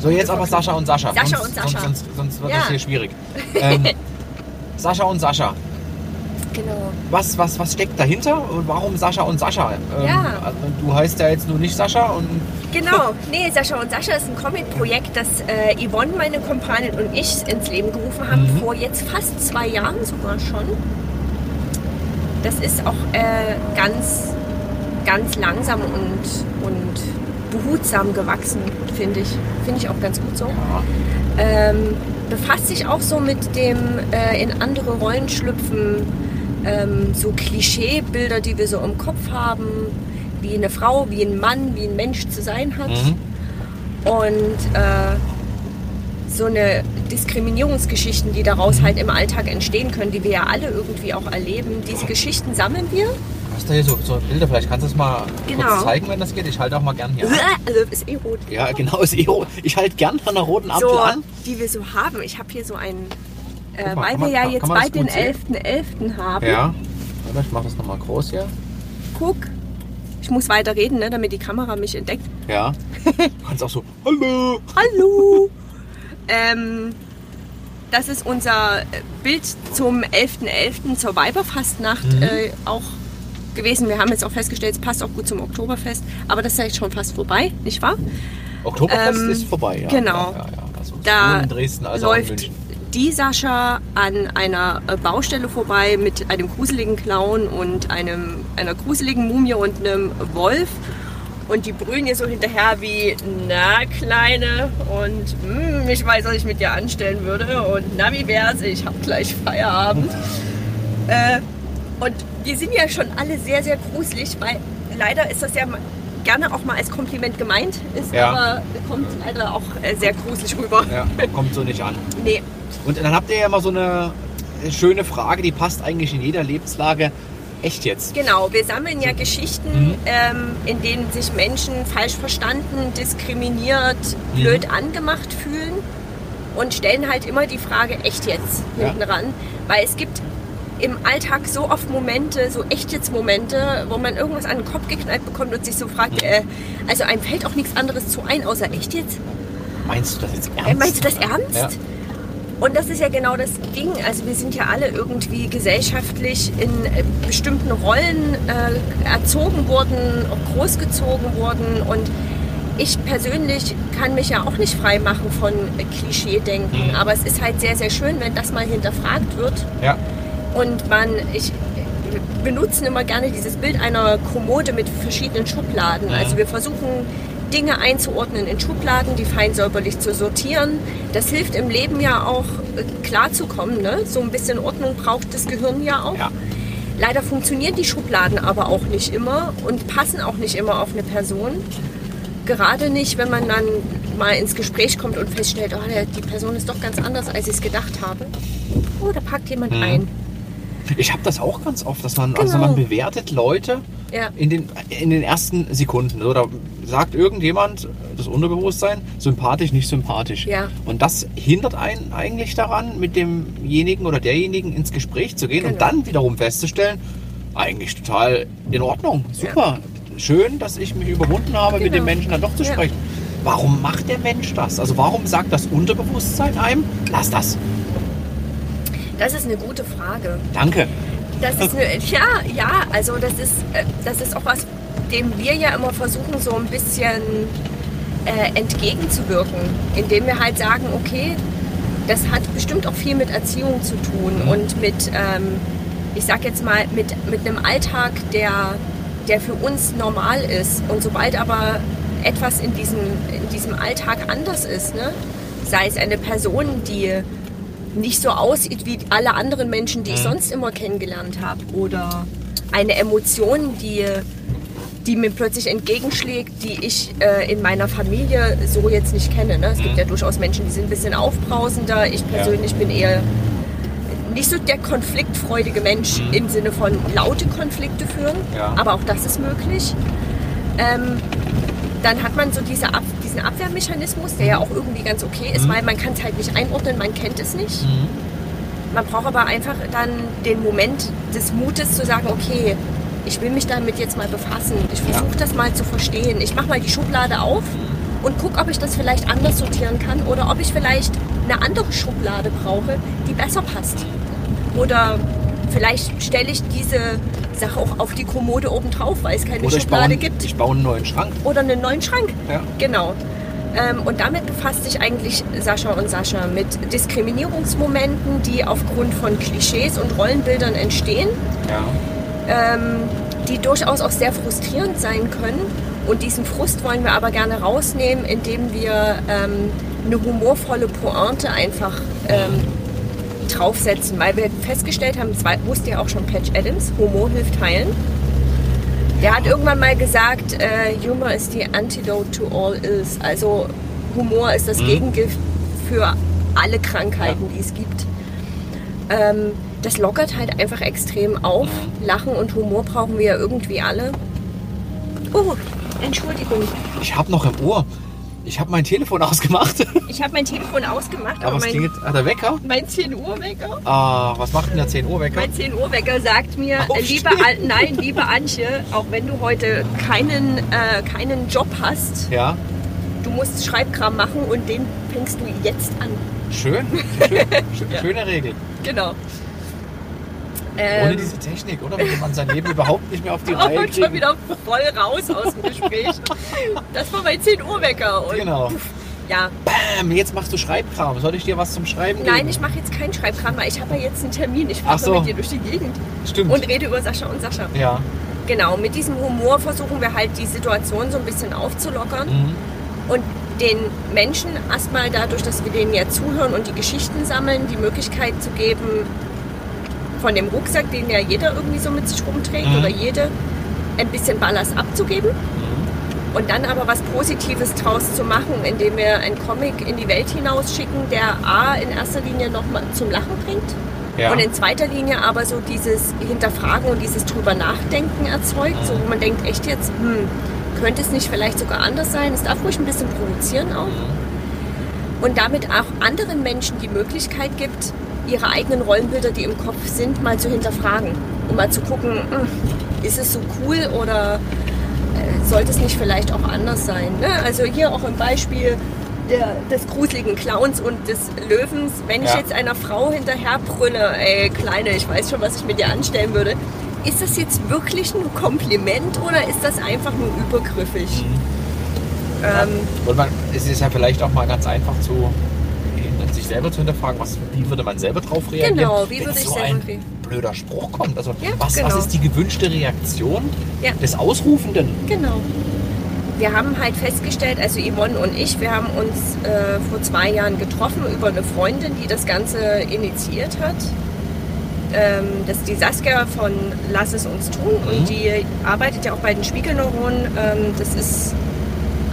So, jetzt aber Sascha und Sascha. Sascha sonst, und Sascha. Sonst, sonst, sonst wird Ja. das hier schwierig. Ähm, Sascha und Sascha. Genau. Was, was, was steckt dahinter und warum Sascha und Sascha? Ähm, Ja. Du heißt ja jetzt nur nicht Sascha und Genau. Nee, Sascha und Sascha ist ein Comic-Projekt, das äh, Yvonne, meine Kompanin und ich ins Leben gerufen haben, Mhm. vor jetzt fast zwei Jahren sogar schon. Das ist auch äh, ganz, ganz langsam und, und behutsam gewachsen, finde ich. Finde ich auch ganz gut so. ähm, befasst sich auch so mit dem äh, in andere Rollen schlüpfen, ähm, so Klischeebilder, die wir so im Kopf haben, wie eine Frau, wie ein Mann, wie ein Mensch zu sein hat. Mhm. Und äh, so eine Diskriminierungsgeschichten, die daraus halt im Alltag entstehen können, die wir ja alle irgendwie auch erleben. Diese Geschichten sammeln wir. Hast du hier so, so Bilder, vielleicht kannst du es mal Genau. kurz zeigen, wenn das geht. Ich halte auch mal gern hier an. Also ist eh rot. Ja, genau, ist eh rot. Ich halte gern an der roten Ampel So, an. die wir so haben. Ich habe hier so einen, äh, mal, weil wir man- ja jetzt bald den gut sehen? 11.11. haben. Ja. Warte, ich mache das nochmal groß hier. guck, ich muss weiter reden, ne, damit die Kamera mich entdeckt. Ja. Du kannst auch so, hallo. Hallo! ähm, das ist unser Bild zum 11.11. zur Weiberfastnacht Mhm. äh, auch gewesen. Wir haben jetzt auch festgestellt, es passt auch gut zum Oktoberfest, aber das ist ja jetzt schon fast vorbei, nicht wahr? Oktoberfest Ähm, ist vorbei, ja. genau. Ja, ja. Also Da in Dresden als auch in läuft München. die Sascha an einer äh, Baustelle vorbei mit einem gruseligen Clown und einem, einer gruseligen Mumie und einem Wolf. Und die brüllen ihr so hinterher wie, na Kleine, und "Hm, ich weiß, was ich mit dir anstellen würde. Und na, wie wär's, ich hab gleich Feierabend. äh, und die sind ja schon alle sehr, sehr gruselig, weil leider ist das ja gerne auch mal als Kompliment gemeint, ist Ja. aber kommt leider auch äh, sehr gruselig rüber. Ja, kommt so nicht an. Nee, Und dann habt ihr ja immer so eine schöne Frage, die passt eigentlich in jeder Lebenslage. Echt jetzt? Genau, wir sammeln ja Geschichten, ähm, in denen sich Menschen falsch verstanden, diskriminiert, blöd angemacht fühlen und stellen halt immer die Frage, echt jetzt, Ja. hinten ran. Weil es gibt im Alltag so oft Momente, so echt jetzt Momente, wo man irgendwas an den Kopf geknallt bekommt und sich so fragt, äh, also einem fällt auch nichts anderes zu ein, außer echt jetzt? Meinst du das jetzt Äh, ernst? meinst du das ernst? Ja. Und das ist ja genau das Ding. Also wir sind ja alle irgendwie gesellschaftlich in äh, bestimmten Rollen äh, erzogen worden, großgezogen worden. Und ich persönlich kann mich ja auch nicht frei machen von äh, Klischee-Denken. Mhm. Aber es ist halt sehr, sehr schön, wenn das mal hinterfragt wird. Ja. Und man, ich benutzen immer gerne dieses Bild einer Kommode mit verschiedenen Schubladen. Mhm. Also wir versuchen Dinge einzuordnen in Schubladen, die fein säuberlich zu sortieren. Das hilft im Leben ja auch äh, klarzukommen. Ne? So ein bisschen Ordnung braucht das Gehirn ja auch. Ja. Leider funktionieren die Schubladen aber auch nicht immer und passen auch nicht immer auf eine Person. Gerade nicht, wenn man dann mal ins Gespräch kommt und feststellt, oh, die Person ist doch ganz anders, als ich es gedacht habe. Oh, da packt jemand Mhm. ein. Ich habe das auch ganz oft, dass man, also Genau. man bewertet Leute Ja. in den, in den ersten Sekunden. Da sagt irgendjemand, das Unterbewusstsein, sympathisch, nicht sympathisch. Ja. Und das hindert einen eigentlich daran, mit demjenigen oder derjenigen ins Gespräch zu gehen und Genau. dann wiederum festzustellen, eigentlich total in Ordnung, super. Schön, dass ich mich überwunden habe, mit Genau. dem Menschen dann doch zu Ja. sprechen. Warum macht der Mensch das? Also warum sagt das Unterbewusstsein einem, lass das. Das ist eine gute Frage. Danke. Das ist eine, ja, ja, also das ist, äh, das ist auch was, dem wir ja immer versuchen, so ein bisschen äh, entgegenzuwirken, indem wir halt sagen, okay, das hat bestimmt auch viel mit Erziehung zu tun und mit, ähm, ich sag jetzt mal, mit, mit einem Alltag, der, der für uns normal ist. Und sobald aber etwas in diesem, in diesem Alltag anders ist, ne? sei es eine Person, die nicht so aussieht wie alle anderen Menschen, die ich sonst immer kennengelernt habe, oder eine Emotion, die, die mir plötzlich entgegenschlägt, die ich äh, in meiner Familie so jetzt nicht kenne. Ne? Es gibt ja durchaus Menschen, die sind ein bisschen aufbrausender. Ich persönlich bin eher nicht so der konfliktfreudige Mensch im Sinne von laute Konflikte führen, Ja. aber auch das ist möglich. Ähm, dann hat man so diese Ab diesen Abwehrmechanismus, der ja auch irgendwie ganz okay ist, weil man kann es halt nicht einordnen, man kennt es nicht. Man braucht aber einfach dann den Moment des Mutes zu sagen, okay, ich will mich damit jetzt mal befassen. Ich versuche das mal zu verstehen. Ich mache mal die Schublade auf und gucke, ob ich das vielleicht anders sortieren kann oder ob ich vielleicht eine andere Schublade brauche, die besser passt. Oder vielleicht stelle ich diese Sache auch auf die Kommode oben drauf, weil es keine Oder ich baue, Schublade gibt ich baue einen neuen Schrank. oder einen neuen Schrank. Ja. Genau. Ähm, und damit befasst sich eigentlich Sascha und Sascha mit Diskriminierungsmomenten, die aufgrund von Klischees und Rollenbildern entstehen, Ja. ähm, die durchaus auch sehr frustrierend sein können. Und diesen Frust wollen wir aber gerne rausnehmen, indem wir ähm, eine humorvolle Pointe einfach ähm, draufsetzen, weil wir festgestellt haben, das wusste ja auch schon Patch Adams, Humor hilft heilen. Der hat irgendwann mal gesagt, äh, Humor ist die Antidote to all ills. Also Humor ist das Gegengift für alle Krankheiten, die es gibt. Ähm, das lockert halt einfach extrem auf. Lachen und Humor brauchen wir ja irgendwie alle. Oh, Entschuldigung. Ich habe noch im Ohr. Ich habe mein Telefon ausgemacht. Ich habe mein Telefon ausgemacht, aber, Aber mein, klingelt. Ah, der Wecker? mein 10 Uhr Wecker. Ah, was macht denn der 10 Uhr Wecker? Mein 10 Uhr Wecker sagt mir, äh, Aufstehen. liebe An nein, liebe Antje, auch wenn du heute keinen, äh, keinen Job hast, Ja, du musst Schreibkram machen und den fängst du jetzt an. schön. schön. Schö- Schöne Regel. Genau. Ohne Ähm, diese Technik, oder? Würde man sein Leben überhaupt nicht mehr auf die Reihe und schon kriegen. wieder voll raus aus dem Gespräch. Das war mein 10 Uhr Wecker. Und Genau. Ja, Bam, jetzt machst du Schreibkram. Soll ich dir was zum Schreiben geben? nein, ich mache jetzt keinen Schreibkram, weil ich habe ja jetzt einen Termin. Ich fahre so. mit dir durch die Gegend Stimmt. und rede über Sascha und Sascha. ja. Genau, mit diesem Humor versuchen wir halt die Situation so ein bisschen aufzulockern Mhm. und den Menschen erstmal dadurch, dass wir denen ja zuhören und die Geschichten sammeln, die Möglichkeit zu geben, von dem Rucksack, den ja jeder irgendwie so mit sich rumträgt Mhm. oder jede, ein bisschen Ballast abzugeben und dann aber was Positives draus zu machen, indem wir einen Comic in die Welt hinausschicken, der A in erster Linie nochmal zum Lachen bringt Ja. und in zweiter Linie aber so dieses Hinterfragen und dieses drüber nachdenken erzeugt, so wo man denkt, echt jetzt, hm, könnte es nicht vielleicht sogar anders sein? Es darf ruhig ein bisschen provozieren auch. Und damit auch anderen Menschen die Möglichkeit gibt, ihre eigenen Rollenbilder, die im Kopf sind, mal zu hinterfragen. Und mal zu gucken, hm, ist es so cool oder äh, sollte es nicht vielleicht auch anders sein? Ne? Also hier auch im Beispiel der, des gruseligen Clowns und des Löwens. Wenn ich Ja. jetzt einer Frau hinterher brülle, ey Kleine, ich weiß schon, was ich mit dir anstellen würde. Ist das jetzt wirklich ein Kompliment oder ist das einfach nur übergriffig? Ähm, Und man, es ist ja vielleicht auch mal ganz einfach zu selber zu hinterfragen, was, wie würde man selber drauf reagieren, Genau, wie wenn würde ich so selber ein reagieren? blöder Spruch kommt. Also Ja, was, genau. was ist die gewünschte Reaktion Ja. des Ausrufenden? Genau. Wir haben halt festgestellt, also Yvonne und ich, wir haben uns äh, vor zwei Jahren getroffen über eine Freundin, die das Ganze initiiert hat. Ähm, das ist die Saskia von Lass es uns tun Mhm. und die arbeitet ja auch bei den Spiegelneuronen. Ähm, das ist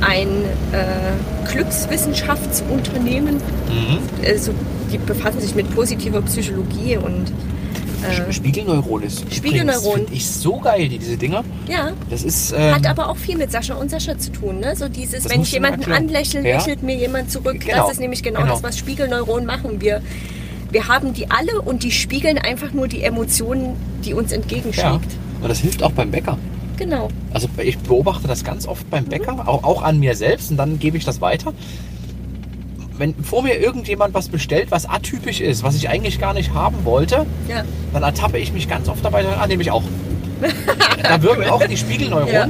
ein äh, Glückswissenschaftsunternehmen. Mhm. Also, die befassen sich mit positiver Psychologie und äh, Spiegelneuron ist Spiegelneuron. finde ich so geil, die, diese Dinger. ja, Das ist ähm, Hat aber auch viel mit Sascha und Sascha zu tun. Ne? So dieses, wenn ich jemanden anlächle, Ja. lächelt mir jemand zurück. Genau. Das ist nämlich genau, Genau. das, was Spiegelneuronen machen. Wir, wir haben die alle und die spiegeln einfach nur die Emotionen, die uns ja. entgegenschlägt. Und das hilft auch beim Bäcker. Genau. Also ich beobachte das ganz oft beim Bäcker, auch, auch an mir selbst und dann gebe ich das weiter. Wenn vor mir irgendjemand was bestellt, was atypisch ist, was ich eigentlich gar nicht haben wollte, Ja. dann ertappe ich mich ganz oft dabei, ah, nehme ich auch. da wirken auch die Spiegelneuronen. Ja.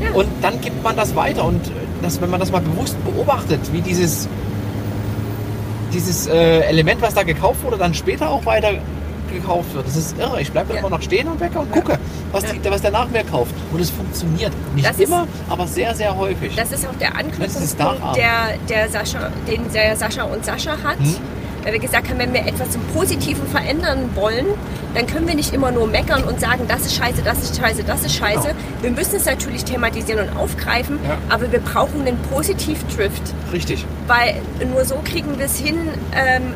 Ja. Und dann gibt man das weiter. Und das, wenn man das mal bewusst beobachtet, wie dieses, dieses äh, Element, was da gekauft wurde, dann später auch weiter gekauft wird. Das ist irre. Ich bleibe Ja. immer noch stehen am Bäcker und gucke, was, die, was der nach mir kauft. Und es funktioniert. Nicht Das ist- immer, aber sehr, sehr häufig. Das ist auch der ist Anknüpfungspunkt, der, der Sascha, den der Sascha und Sascha hat. Hm. Weil wir gesagt haben, wenn wir etwas zum Positiven verändern wollen, dann können wir nicht immer nur meckern und sagen, das ist scheiße, das ist scheiße, das ist scheiße. Genau. Wir müssen es natürlich thematisieren und aufgreifen, Ja. aber wir brauchen einen Positiv-Drift. Richtig. Weil nur so kriegen wir es hin, ähm,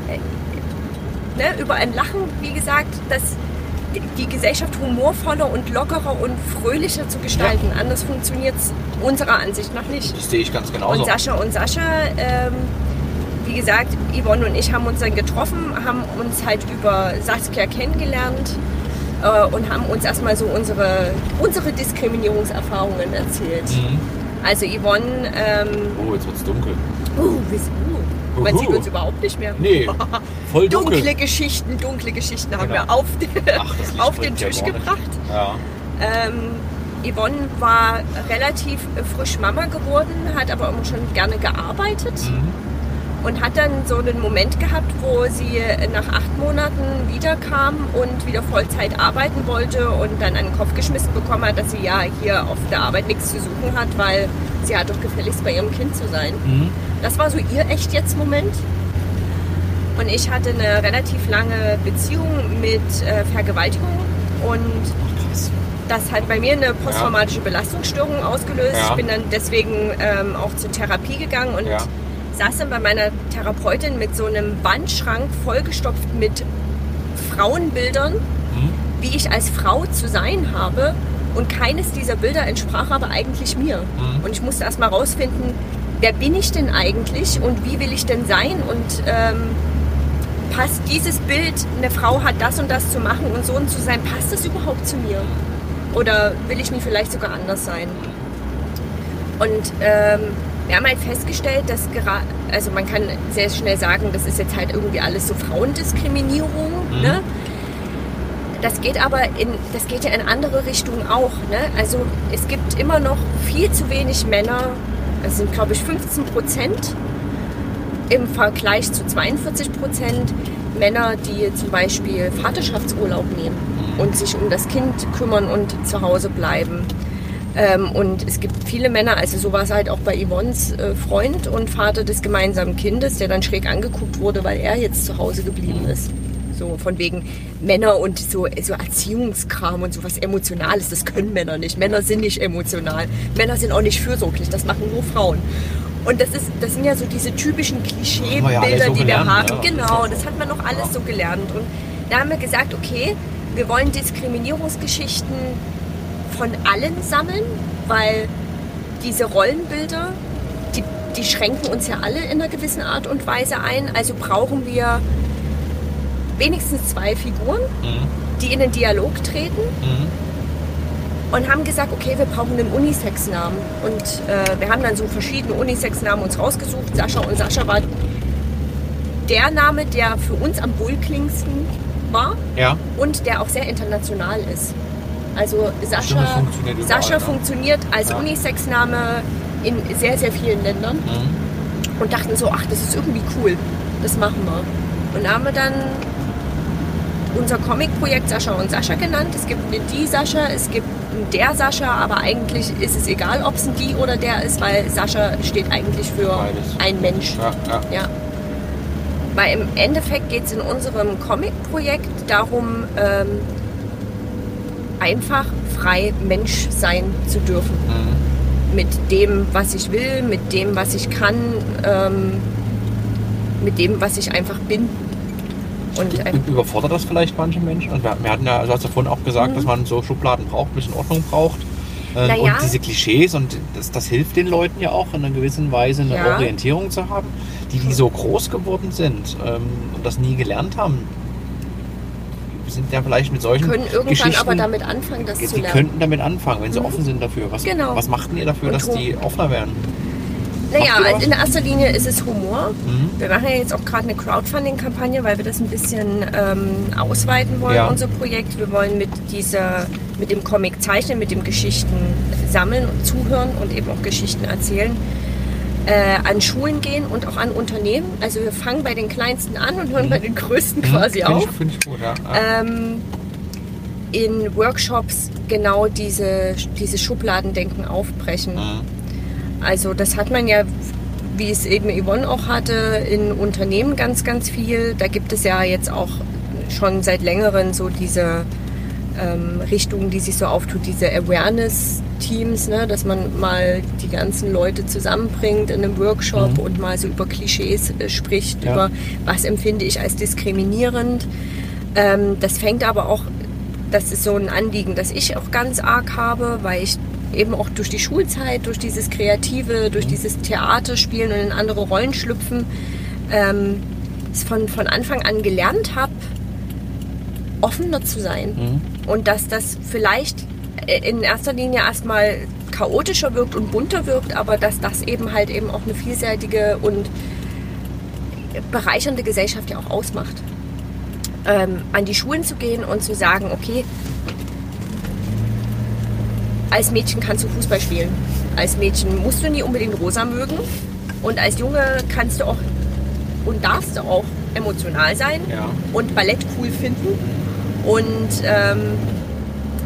ne, über ein Lachen, wie gesagt, dass die Gesellschaft humorvoller und lockerer und fröhlicher zu gestalten. Anders funktioniert es unserer Ansicht nach nicht. Das sehe ich ganz genauso. Und Sascha und Sascha, ähm, wie gesagt, Yvonne und ich haben uns dann getroffen, haben uns halt über Saskia kennengelernt äh, und haben uns erstmal so unsere, unsere Diskriminierungserfahrungen erzählt. Mhm. Also Yvonne, ähm, Oh, jetzt wird's dunkel. uh, wir sind, uh, man sieht uns überhaupt nicht mehr. Nee, voll dunkel. Dunkle Geschichten, dunkle Geschichten haben Genau. wir auf, Ach, das Licht auf den ja Tisch nicht. gebracht. Ja. Ähm, Yvonne war relativ frisch Mama geworden, hat aber immer schon gerne gearbeitet Mhm. und hat dann so einen Moment gehabt, wo sie nach acht Monaten wiederkam und wieder Vollzeit arbeiten wollte und dann an den Kopf geschmissen bekommen hat, dass sie ja hier auf der Arbeit nichts zu suchen hat, weil sie hat doch gefälligst bei ihrem Kind zu sein. Mhm. Das war so ihr echt jetzt Moment. Und ich hatte eine relativ lange Beziehung mit äh, Vergewaltigung und das hat bei mir eine posttraumatische Belastungsstörung ausgelöst. Ja. Ich bin dann deswegen ähm, auch zur Therapie gegangen und Ja. saß dann bei meiner Therapeutin mit so einem Wandschrank vollgestopft mit Frauenbildern, Mhm. wie ich als Frau zu sein habe. Und keines dieser Bilder entsprach aber eigentlich mir. Mhm. Und ich musste erst mal rausfinden, wer bin ich denn eigentlich und wie will ich denn sein und ähm, passt dieses Bild, eine Frau hat das und das zu machen und so und zu sein, passt das überhaupt zu mir? Oder will ich nicht vielleicht sogar anders sein? Und ähm, wir haben halt festgestellt, dass gerade, also man kann sehr schnell sagen, das ist jetzt halt irgendwie alles so Frauendiskriminierung, Mhm. ne? Das geht aber in, das geht ja in andere Richtungen auch. Ne? Also es gibt immer noch viel zu wenig Männer, es sind glaube ich 15 Prozent im Vergleich zu 42 Prozent Männer, die zum Beispiel Vaterschaftsurlaub nehmen und sich um das Kind kümmern und zu Hause bleiben. Ähm, und es gibt viele Männer, also so war es halt auch bei Yvonnes äh, Freund und Vater des gemeinsamen Kindes, der dann schräg angeguckt wurde, weil er jetzt zu Hause geblieben ist. So von wegen Männer und so, so Erziehungskram und sowas Emotionales, das können Männer nicht. Männer sind nicht emotional. Männer sind auch nicht fürsorglich, das machen nur Frauen. Und das, ist, das sind ja so diese typischen wir Klischeebilder, ja so die wir gelernt, haben. ja. Genau, das hat man noch alles so gelernt. Und da haben wir gesagt, okay, wir wollen Diskriminierungsgeschichten von allen sammeln, weil diese Rollenbilder, die, die schränken uns ja alle in einer gewissen Art und Weise ein. Also brauchen wir wenigstens zwei Figuren, Mhm. die in den Dialog treten Mhm. und haben gesagt, okay, wir brauchen einen Unisex-Namen. Und äh, wir haben dann so verschiedene Unisex-Namen uns rausgesucht. Sascha und Sascha war der Name, der für uns am wohlklingendsten war Ja. und der auch sehr international ist. Also Stimmt, Sascha, das funktioniert überall, Sascha ne? funktioniert als Ja. Unisex-Name in sehr, sehr vielen Ländern Mhm. und dachten so, ach, das ist irgendwie cool, das machen wir. Und da haben wir dann unser Comic-Projekt Sascha und Sascha genannt. Es gibt eine die Sascha, es gibt einen der Sascha, aber eigentlich ist es egal, ob es ein die oder der ist, weil Sascha steht eigentlich für Beides. ein Mensch. Ja, ja. Ja. Weil im Endeffekt geht es in unserem Comic-Projekt darum, ähm, einfach frei Mensch sein zu dürfen. Mhm. Mit dem, was ich will, mit dem, was ich kann, ähm, mit dem, was ich einfach bin. Und äh, Überfordert das vielleicht manche Menschen? Und wir, hatten ja, also hast du vorhin auch gesagt, dass man so Schubladen braucht, ein bisschen Ordnung braucht. Mhm. Ja. Und diese Klischees und das, das hilft den Leuten ja auch in einer gewissen Weise eine Ja. Orientierung zu haben, die, die so groß geworden sind ähm, und das nie gelernt haben. Die sind ja vielleicht mit solchen können irgendwann Geschichten, aber damit anfangen, das die zu lernen. könnten damit anfangen, wenn sie Mhm. offen sind dafür. Was, Genau. was macht denn ihr dafür, Und dass Hum- die offener werden? Naja, also in erster Linie ist es Humor. Mhm. Wir machen ja jetzt auch gerade eine Crowdfunding-Kampagne, weil wir das ein bisschen ähm, ausweiten wollen, Ja. unser Projekt. Wir wollen mit dieser, mit dem Comic zeichnen, mit dem Geschichten sammeln und zuhören und eben auch Geschichten erzählen, äh, an Schulen gehen und auch an Unternehmen. Also wir fangen bei den Kleinsten an und hören bei den Größten quasi Finde auf. ich, find ich gut, ja. Ähm, in Workshops genau diese, diese Schubladendenken aufbrechen. Mhm. Also das hat man ja, wie es eben Yvonne auch hatte, in Unternehmen ganz, ganz viel. Da gibt es ja jetzt auch schon seit längerem so diese ähm, Richtung, die sich so auftut, diese Awareness-Teams, ne? dass man mal die ganzen Leute zusammenbringt in einem Workshop Mhm. und mal so über Klischees äh, spricht, Ja. über was empfinde ich als diskriminierend. Ähm, das fängt aber auch, das ist so ein Anliegen, das ich auch ganz arg habe, weil ich eben auch durch die Schulzeit, durch dieses Kreative, durch dieses Theaterspielen und in andere Rollen schlüpfen, ähm, es von, von Anfang an gelernt habe, offener zu sein. Und dass das vielleicht äh, in erster Linie erstmal chaotischer wirkt und bunter wirkt, aber dass das eben halt eben auch eine vielseitige und bereichernde Gesellschaft ja auch ausmacht. Ähm, an die Schulen zu gehen und zu sagen, okay, als Mädchen kannst du Fußball spielen. Als Mädchen musst du nie unbedingt rosa mögen. Und als Junge kannst du auch und darfst du auch emotional sein Ja. und Ballett cool finden. Und ähm,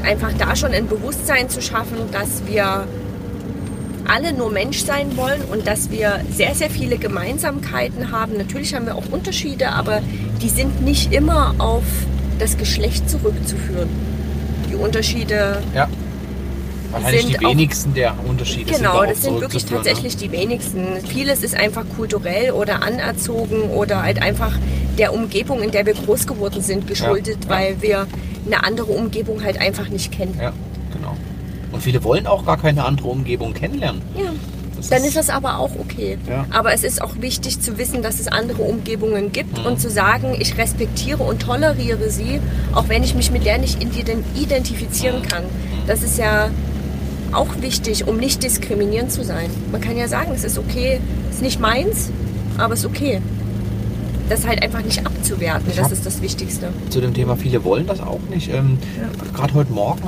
einfach da schon ein Bewusstsein zu schaffen, dass wir alle nur Mensch sein wollen und dass wir sehr, sehr viele Gemeinsamkeiten haben. Natürlich haben wir auch Unterschiede, aber die sind nicht immer auf das Geschlecht zurückzuführen. Die Unterschiede ja. Wahrscheinlich sind die auch- wenigsten der Unterschiede sind Genau, darauf das sind wirklich tatsächlich die wenigsten. Vieles ist einfach kulturell oder anerzogen oder halt einfach der Umgebung, in der wir groß geworden sind, geschuldet, ja. weil wir eine andere Umgebung halt einfach nicht kennen. Ne? Ja, genau. Und viele wollen auch gar keine andere Umgebung kennenlernen. Ja. Das Dann ist das aber auch okay. Ja. Aber es ist auch wichtig zu wissen, dass es andere Umgebungen gibt Mhm. und zu sagen, ich respektiere und toleriere sie, auch wenn ich mich mit der nicht ident- identifizieren Mhm. kann. Das ist ja auch wichtig, um nicht diskriminierend zu sein. Man kann ja sagen, es ist okay, es ist nicht meins, aber es ist okay. Das halt einfach nicht abzuwerten, Ich das ist das Wichtigste. zu dem Thema, viele wollen das auch nicht. Ähm, Gerade heute Morgen,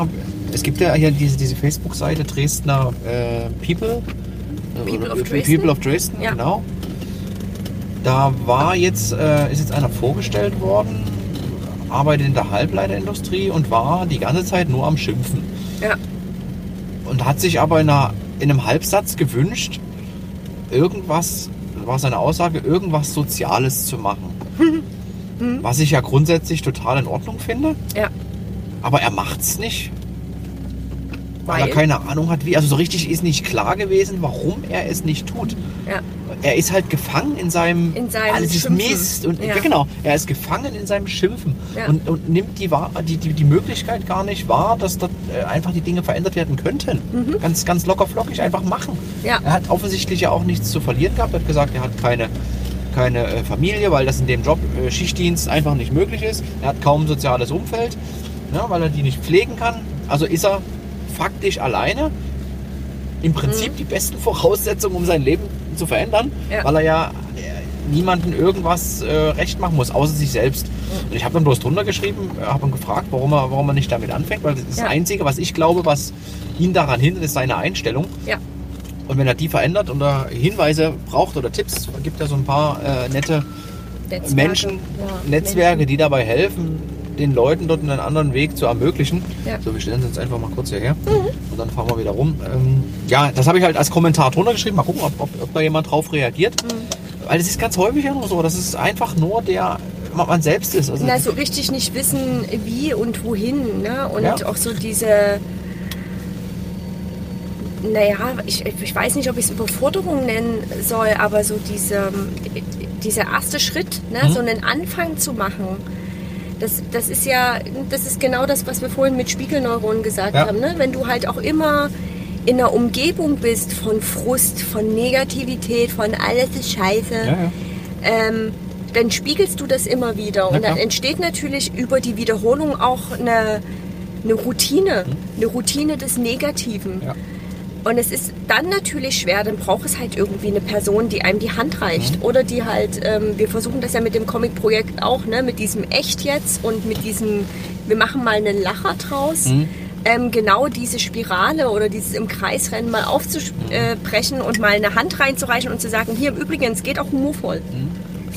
es gibt ja hier diese, diese Facebook-Seite Dresdner äh, People. People of Dresden? People of Dresden, Ja. genau. Da war jetzt, äh, ist jetzt einer vorgestellt worden, arbeitet in der Halbleiterindustrie und war die ganze Zeit nur am Schimpfen. Ja, Und hat sich aber in, einer, in einem Halbsatz gewünscht, irgendwas, war seine Aussage, irgendwas Soziales zu machen. Was ich ja grundsätzlich total in Ordnung finde. ja. Aber er macht's nicht. Weil, Weil? er keine Ahnung hat, wie. Also so richtig ist nicht klar gewesen, warum er es nicht tut. Ja. Er ist halt gefangen in seinem. In seinem alles ist Schimpfen. Mist. Und Ja. genau, er ist gefangen in seinem Schimpfen Ja. und, und nimmt die, die, die, die Möglichkeit gar nicht wahr, dass dort äh, einfach die Dinge verändert werden könnten. Ganz, ganz locker flockig einfach machen. Mhm. Ja. Er hat offensichtlich ja auch nichts zu verlieren gehabt. Er hat gesagt, er hat keine, keine äh, Familie, weil das in dem Job äh, Schichtdienst einfach nicht möglich ist. Er hat kaum soziales Umfeld, ne, weil er die nicht pflegen kann. Also ist er faktisch alleine. Im Prinzip die besten Voraussetzungen, um sein Leben zu verändern, Ja. weil er ja äh, niemandem irgendwas äh, recht machen muss, außer sich selbst. Und ich habe dann bloß drunter geschrieben, habe ihn gefragt, warum er, warum er nicht damit anfängt, weil das ist Ja. das Einzige, was ich glaube, was ihn daran hindert, ist seine Einstellung. Ja. Und wenn er die verändert und er Hinweise braucht oder Tipps, gibt er so ein paar äh, nette Netzwerke. Menschen, Netzwerke, die dabei helfen, den Leuten dort einen anderen Weg zu ermöglichen. Ja. So, wir stellen uns jetzt einfach mal kurz hierher und dann fahren wir wieder rum. Ähm, ja, das habe ich halt als Kommentar drunter geschrieben. Mal gucken, ob, ob, ob da jemand drauf reagiert. Weil es ist ganz häufig ja nur so, dass es einfach nur der man man selbst ist. Also, Na, so richtig nicht wissen, wie und wohin. Ne? Und Ja. auch so diese, naja, ich, ich weiß nicht, ob ich es Überforderung nennen soll, aber so diese, dieser erste Schritt, ne? Mhm. so einen Anfang zu machen. Das, das ist ja, das ist genau das, was wir vorhin mit Spiegelneuronen gesagt Ja. haben. Ne? Wenn du halt auch immer in einer Umgebung bist von Frust, von Negativität, von alles ist scheiße, ja, ja. ähm, dann spiegelst du das immer wieder. Und dann entsteht natürlich über die Wiederholung auch eine, eine Routine, eine Routine des Negativen. Mhm. Und es ist dann natürlich schwer, dann braucht es halt irgendwie eine Person, die einem die Hand reicht. Mhm. Oder die halt, ähm, wir versuchen das ja mit dem Comic-Projekt auch, ne? mit diesem Echt jetzt und mit diesem, wir machen mal einen Lacher draus. Mhm. ähm, genau diese Spirale oder dieses im Kreisrennen mal aufzubrechen und mal eine Hand reinzureichen und zu sagen, hier im Übrigen, es geht auch humorvoll.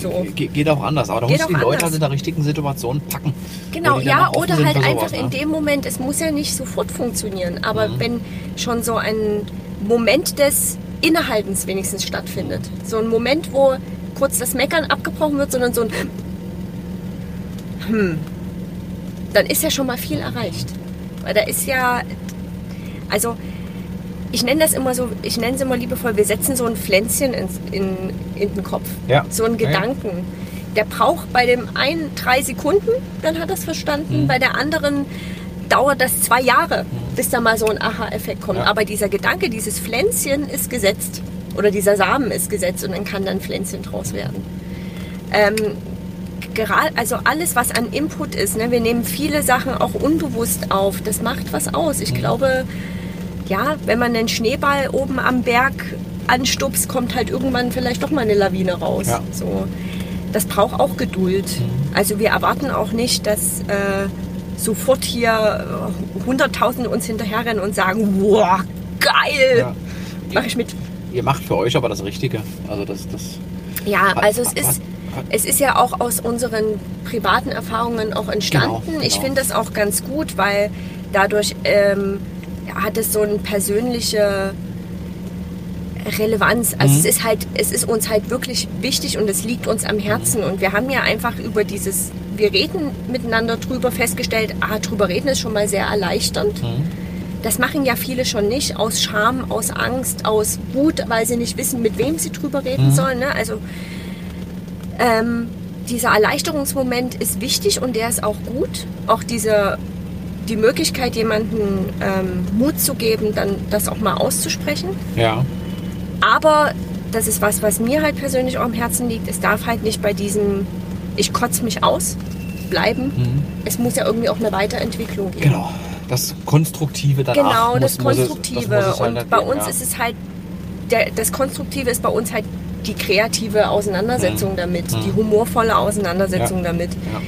So. Ge geht auch anders, aber da musst du die Leute halt in der richtigen Situation packen. Genau, ja, oder halt einfach sowas, in ne? dem Moment, es muss ja nicht sofort funktionieren, aber Mhm. wenn schon so ein Moment des Innehaltens wenigstens stattfindet. So ein Moment, wo kurz das Meckern abgebrochen wird, sondern so ein Hm, dann ist ja schon mal viel erreicht. Weil da ist ja, also ich nenne das immer so, ich nenne es immer liebevoll, wir setzen so ein Pflänzchen ins, in, in den Kopf. Ja. So einen Ja, ja. Gedanken. Der braucht bei dem einen drei Sekunden, dann hat er es Mhm. verstanden. Bei der anderen dauert das zwei Jahre, bis da mal so ein Aha-Effekt kommt. Aber dieser Gedanke, dieses Pflänzchen ist gesetzt. Oder dieser Samen ist gesetzt und dann kann dann Pflänzchen draus werden. Ähm, gerade, also alles, was an Input ist, ne, wir nehmen viele Sachen auch unbewusst auf. Das macht was aus. Mhm. Ich glaube, ja, wenn man einen Schneeball oben am Berg anstupst, kommt halt irgendwann vielleicht doch mal eine Lawine raus. Ja. So. Das braucht auch Geduld. Mhm. Also wir erwarten auch nicht, dass äh, sofort hier äh, Hunderttausende uns hinterherrennen und sagen, wow, geil, Ja. mach ich mit. Ihr macht für euch aber das Richtige. Also das, das Ja, also es ist, es ist ja auch aus unseren privaten Erfahrungen auch entstanden. Genau, Ich genau. finde das auch ganz gut, weil dadurch ähm, hat es so eine persönliche Relevanz. Also Mhm. es ist halt, es ist uns halt wirklich wichtig und es liegt uns am Herzen. Und wir haben ja einfach über dieses, wir reden miteinander drüber festgestellt, ah, drüber reden ist schon mal sehr erleichternd. Mhm. Das machen ja viele schon nicht, aus Scham, aus Angst, aus Wut, weil sie nicht wissen, mit wem sie drüber reden Mhm. sollen. Ne? Also ähm, dieser Erleichterungsmoment ist wichtig und der ist auch gut. Auch diese, die Möglichkeit, jemandem ähm, Mut zu geben, dann das auch mal auszusprechen. ja. Aber das ist was, was mir halt persönlich auch am Herzen liegt. Es darf halt nicht bei diesem, ich kotze mich aus, bleiben. Mhm. Es muss ja irgendwie auch eine Weiterentwicklung geben. Genau. Das Konstruktive danach. Genau, muss, das muss es- Konstruktive. das muss halt und bei geben, uns ja. ist es halt, der, das Konstruktive ist bei uns halt die kreative Auseinandersetzung Mhm. damit, Mhm. die humorvolle Auseinandersetzung Ja. damit. Ja.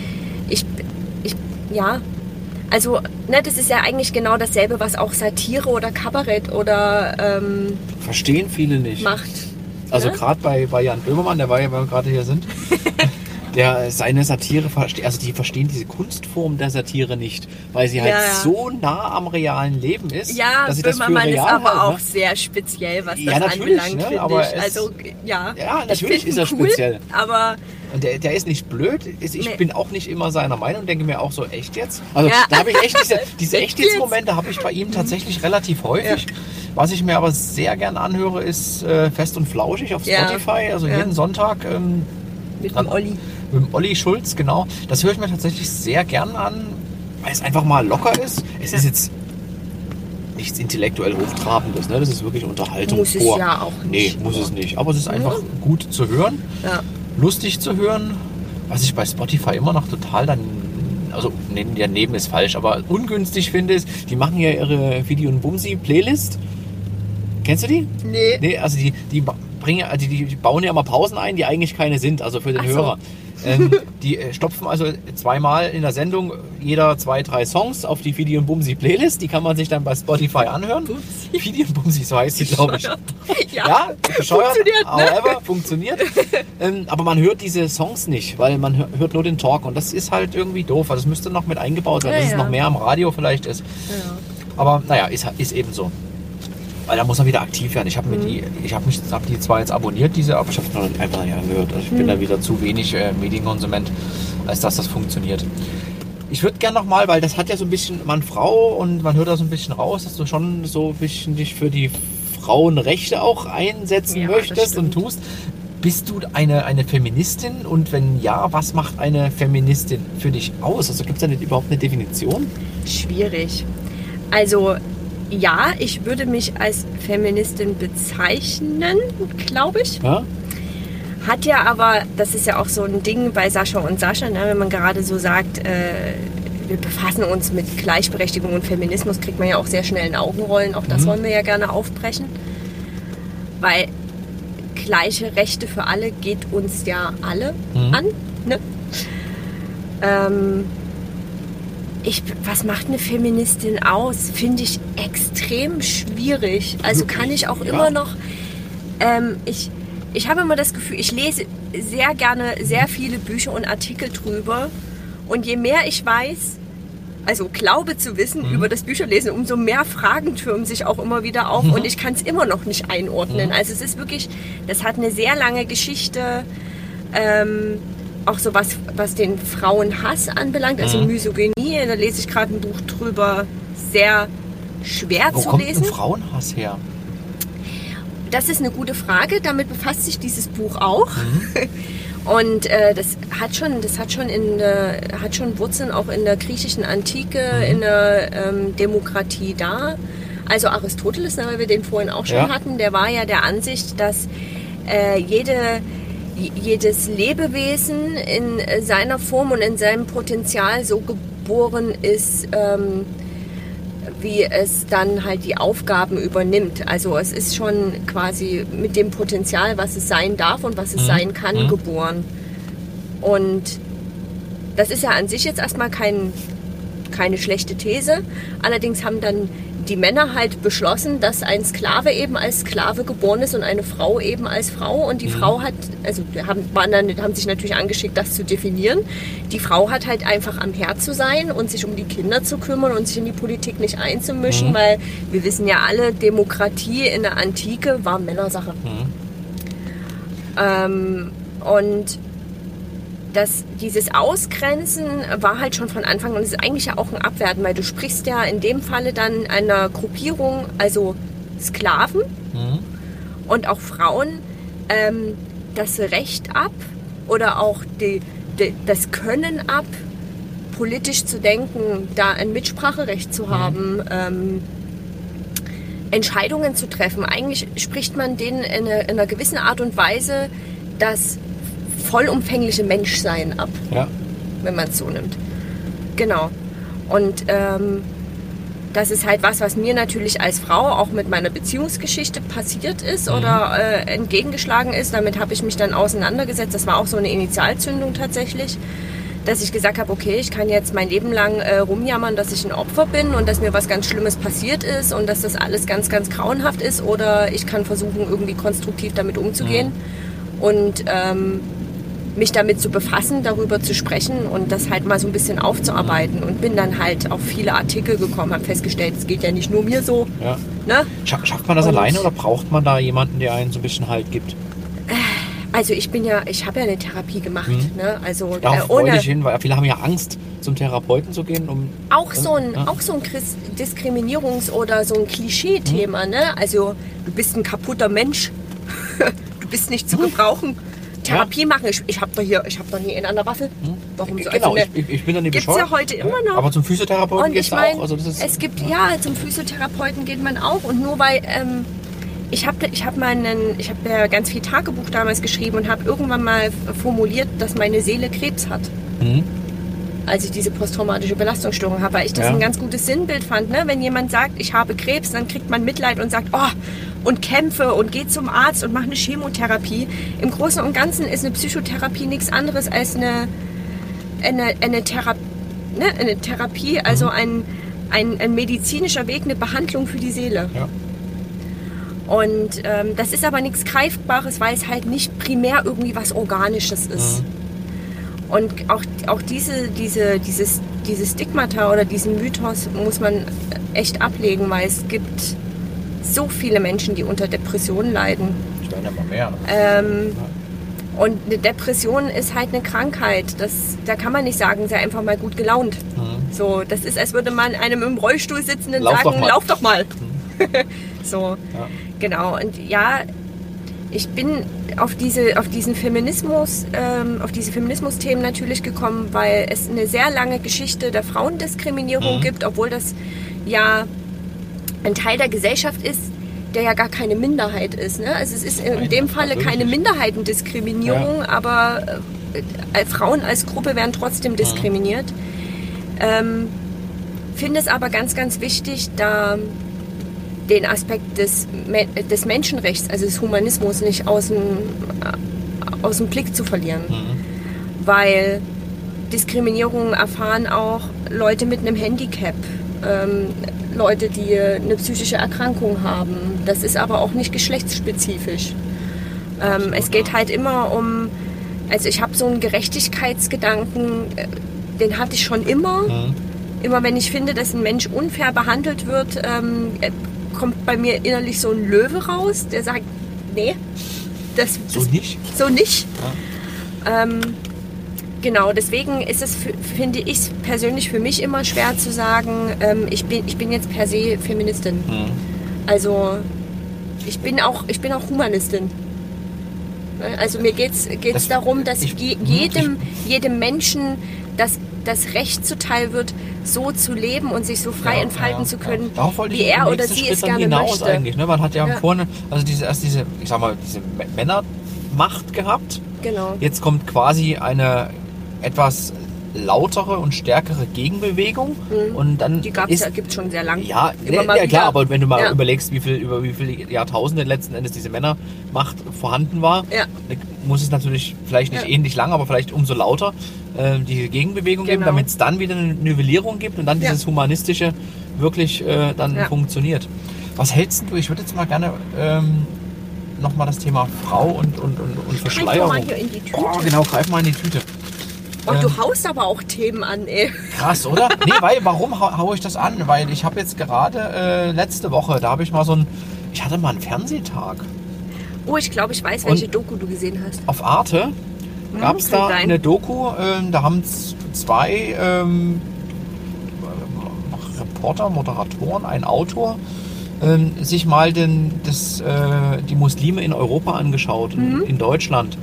Ich, ich, ja, also, ne, das ist ja eigentlich genau dasselbe, was auch Satire oder Kabarett oder ähm, Verstehen viele nicht. macht. Also ne? gerade bei, bei Jan Böhmermann, der war ja, weil wir gerade hier sind, der seine Satire versteht, also die verstehen diese Kunstform der Satire nicht, weil sie halt Ja, ja. so nah am realen Leben ist, Ja, dass sie das für Böhmermann ist real aber halten, auch ne? sehr speziell, was Ja, das anbelangt, ne, finde aber ich. es- Also, ja. Ja, ich natürlich ist er cool, speziell. Aber Und der, der ist nicht blöd. Ist- Ich Nee. bin auch nicht immer seiner Meinung, denke mir auch so, echt jetzt? Also Ja. da habe ich echt diese, diese Echt jetzt? Momente habe ich bei ihm tatsächlich relativ häufig. Was ich mir aber sehr gern anhöre, ist äh, Fest und Flauschig auf Ja. Spotify. Also Ja. jeden Sonntag ähm, mit dem Olli. mit dem Olli Schulz, genau. Das höre ich mir tatsächlich sehr gern an, weil es einfach mal locker ist. Es ist jetzt nichts intellektuell Hochtrabendes, ne? Das ist wirklich Unterhaltung Muss es ja auch Nee, nicht. muss es nicht. Aber es ist einfach gut zu hören Ja. Lustig zu hören. Was ich bei Spotify immer noch total dann, also nee, daneben ist falsch, aber ungünstig finde, ist, die machen ja ihre Video- und Bumsi-Playlist. Kennst du die? Nee. Nee, also die, die bringen, also die, die bauen ja immer Pausen ein, die eigentlich keine sind, also für den Ach so. Ähm, die äh, stopfen also zweimal in der Sendung jeder zwei, drei Songs auf die Video und Bumsi Playlist. Die kann man sich dann bei Spotify anhören. Video und Bumsi, so heißt sie, glaube ich. Ja, Ja, bescheuert, Funktioniert, ne? however, funktioniert. ähm, aber man hört diese Songs nicht, weil man hör- hört nur den Talk und das ist halt irgendwie doof. Also das müsste noch mit eingebaut werden, Ja, dass es ja. noch mehr am Radio vielleicht ist. Ja. Aber naja, ist, ist eben so. Weil da muss man wieder aktiv werden. Ich habe mir Mhm. die, ich habe mich, hab die zwar jetzt abonniert, diese, aber ich habe noch einfach nicht angehört. Also ich Mhm. bin da wieder zu wenig äh, Medienkonsument, als dass das funktioniert. Ich würde gerne nochmal, weil das hat ja so ein bisschen Mann-Frau und man hört da so ein bisschen raus, dass du schon so ein bisschen dich für die Frauenrechte auch einsetzen Ja, möchtest und tust. Bist du eine, eine Feministin? Und wenn ja, was macht eine Feministin für dich aus? Also gibt es da nicht überhaupt eine Definition? Schwierig. Also ja, ich würde mich als Feministin bezeichnen, glaube ich. Ja? Hat ja aber, das ist ja auch so ein Ding bei Sascha und Sascha, ne, wenn man gerade so sagt, äh, wir befassen uns mit Gleichberechtigung und Feminismus, kriegt man ja auch sehr schnell in Augenrollen. Auch das Mhm. wollen wir ja gerne aufbrechen. Weil gleiche Rechte für alle geht uns ja alle Mhm. an. Ne? Ähm, ich, was macht eine Feministin aus? Finde ich extrem schwierig. Also kann ich auch Ja. immer noch. Ähm, ich ich habe immer das Gefühl, ich lese sehr gerne sehr viele Bücher und Artikel drüber. Und je mehr ich weiß, also glaube zu wissen Mhm. über das Bücherlesen, umso mehr Fragen türmen sich auch immer wieder auf Mhm. und ich kann es immer noch nicht einordnen. Also es ist wirklich, das hat eine sehr lange Geschichte. Ähm, auch so was, was den Frauenhass anbelangt, also Mhm. Misogynie, da lese ich gerade ein Buch drüber, sehr schwer Wo zu kommt lesen. ein Frauenhass her? Das ist eine gute Frage. Damit befasst sich dieses Buch auch. Mhm. Und äh, das hat schon, das hat schon in der, hat schon Wurzeln auch in der griechischen Antike, Mhm. in der ähm, Demokratie da. Also Aristoteles, ne, weil wir den vorhin auch schon Ja. hatten, der war ja der Ansicht, dass äh, jede, jedes Lebewesen in äh, seiner Form und in seinem Potenzial so geboren ist, ähm, wie es dann halt die Aufgaben übernimmt. Also es ist schon quasi mit dem Potenzial, was es sein darf und was es Mhm. sein kann, Mhm. geboren. Und das ist ja an sich jetzt erstmal kein, keine schlechte These. Allerdings haben dann die Männer halt beschlossen, dass ein Sklave eben als Sklave geboren ist und eine Frau eben als Frau. Und die Frau hat, also haben, waren dann, haben sich natürlich angeschickt, das zu definieren. Die Frau hat halt einfach am Herd zu sein und sich um die Kinder zu kümmern und sich in die Politik nicht einzumischen, weil wir wissen ja alle, Demokratie in der Antike war Männersache. Ähm, und das, dieses Ausgrenzen war halt schon von Anfang an, und ist eigentlich ja auch ein Abwerten, weil du sprichst ja in dem Falle dann einer Gruppierung, also Sklaven Mhm. und auch Frauen, ähm, das Recht ab oder auch die, die, das Können ab, politisch zu denken, da ein Mitspracherecht zu haben, ähm, Entscheidungen zu treffen. Eigentlich spricht man denen in, einer- in einer gewissen Art und Weise das vollumfängliche Menschsein ab Ja. wenn man es so nimmt. Genau. Und ähm, das ist halt was, was mir natürlich als Frau auch mit meiner Beziehungsgeschichte passiert ist oder äh, entgegengeschlagen ist. Damit habe ich mich dann auseinandergesetzt. Das war auch so eine Initialzündung tatsächlich, dass ich gesagt habe, okay, ich kann jetzt mein Leben lang äh, rumjammern, dass ich ein Opfer bin und dass mir was ganz Schlimmes passiert ist und dass das alles ganz, ganz grauenhaft ist. Oder ich kann versuchen, irgendwie konstruktiv damit umzugehen. Und ähm, mich damit zu befassen, darüber zu sprechen und das halt mal so ein bisschen aufzuarbeiten und bin dann halt auf viele Artikel gekommen, habe festgestellt, es geht ja nicht nur mir so. ja. Ne? Scha schafft man das Und- alleine oder braucht man da jemanden, der einen so ein bisschen Halt gibt? Also ich bin ja, ich habe ja eine Therapie gemacht, ne? Also Darauf äh, freue ohne ich hin, weil viele haben ja Angst, zum Therapeuten zu gehen, um auch so ein, Ja. auch so ein Chris- Diskriminierungs- oder so ein Klischee-Thema, ne? Also du bist ein kaputter Mensch, du bist nicht zu gebrauchen. Therapie machen, ich, ich habe doch hier, ich habe doch nie einen an der Waffel. Warum so? Genau, ne, ich, ich bin dann nicht gibt's bescheuert. ja heute immer noch. Aber zum Physiotherapeuten du meine, auch. Also das ist, es gibt, ja, zum Physiotherapeuten geht man auch. Und nur weil, ähm, ich habe ich hab meinen, ich habe ja ganz viel Tagebuch damals geschrieben und habe irgendwann mal formuliert, dass meine Seele Krebs hat. Mhm. Als ich diese posttraumatische Belastungsstörung habe, weil ich das Ja. ein ganz gutes Sinnbild fand. Ne? Wenn jemand sagt, ich habe Krebs, dann kriegt man Mitleid und sagt, oh, und kämpfe und geht zum Arzt und mache eine Chemotherapie. Im Großen und Ganzen ist eine Psychotherapie nichts anderes als eine, eine, eine, Thera ne? eine Therapie, also ein, ein, ein medizinischer Weg, eine Behandlung für die Seele. Ja. Und ähm, das ist aber nichts Greifbares, weil es halt nicht primär irgendwie was Organisches ist. Und auch, auch diese, diese, dieses, dieses Stigmata oder diesen Mythos muss man echt ablegen, weil es gibt so viele Menschen, die unter Depressionen leiden. Ich ja mal mehr. Ähm, und eine Depression ist halt eine Krankheit. Das, da kann man nicht sagen, sei einfach mal gut gelaunt. Mhm. So, das ist, als würde man einem im Rollstuhl sitzenden Lauf sagen, doch lauf doch mal. so, Ja. genau. Und ja, ich bin auf diese, auf diesen Feminismus, ähm, auf diese Feminismus-Themen natürlich gekommen, weil es eine sehr lange Geschichte der Frauendiskriminierung Mhm. gibt, obwohl das ja ein Teil der Gesellschaft ist, der ja gar keine Minderheit ist. Ne? Also es ist in dem Falle keine. Minderheitendiskriminierung, aber äh, Frauen als Gruppe werden trotzdem diskriminiert. Ähm, finde es aber ganz, ganz wichtig, da den Aspekt des, des Menschenrechts, also des Humanismus, nicht aus dem, äh, aus dem Blick zu verlieren. Weil Diskriminierung erfahren auch Leute mit einem Handicap, ähm, Leute, die eine psychische Erkrankung haben. Das ist aber auch nicht geschlechtsspezifisch. Ähm, es geht halt immer um, also ich habe so einen Gerechtigkeitsgedanken, äh, den hatte ich schon immer. Mhm. Immer wenn ich finde, dass ein Mensch unfair behandelt wird, ähm, äh, kommt bei mir innerlich so ein Löwe raus, der sagt, nee, das, So nicht? so nicht. Ähm, genau, deswegen ist es, finde ich persönlich für mich immer schwer zu sagen, ähm, ich, bin, ich bin jetzt per se Feministin. Mhm. Also ich bin auch, ich bin auch Humanistin. Also mir geht es darum, dass ich- je, hm, jedem, jedem Menschen das, das Recht zuteil wird, so zu leben und sich so frei Ja, entfalten ja, zu ja. können, ich wie er oder sie Schritt es gerne hinaus möchte. eigentlich. Ne? Man hat ja, Ja. vorne, also diese, erst diese, ich sag mal, diese Männermacht gehabt. Genau. Jetzt kommt quasi eine etwas lautere und stärkere Gegenbewegung. Und dann Mhm. Die gab es ja, gibt schon sehr lange. Ja, Immer ja, klar, wieder. aber wenn du mal Ja. überlegst, wie viel, über wie viele Jahrtausende letzten Endes diese Männermacht vorhanden war, Ja. muss es natürlich vielleicht nicht ähnlich lang, aber vielleicht umso lauter äh, diese Gegenbewegung geben, Genau. damit es dann wieder eine Nivellierung gibt und dann dieses Humanistische wirklich äh, dann funktioniert. Was hältst du? Ich würde jetzt mal gerne ähm, nochmal das Thema Frau und, und, und, und Greif Verschleierung. mal hier in die Tüte. Oh, genau, greif mal in die Tüte. Oh, Ähm. du haust aber auch Themen an, ey. Krass, oder? Nee, weil, warum hau, hau ich das an? Weil ich habe jetzt gerade äh, letzte Woche, da habe ich mal so ein, ich hatte mal einen Fernsehtag. Oh, ich glaube, ich weiß, welche Doku du gesehen hast. Auf Arte gab es da sein. eine Doku, ähm, da haben zwei ähm, Reporter, Moderatoren, ein Autor, ähm, sich mal den, das, äh, die Muslime in Europa angeschaut, in, Mhm. in Deutschland.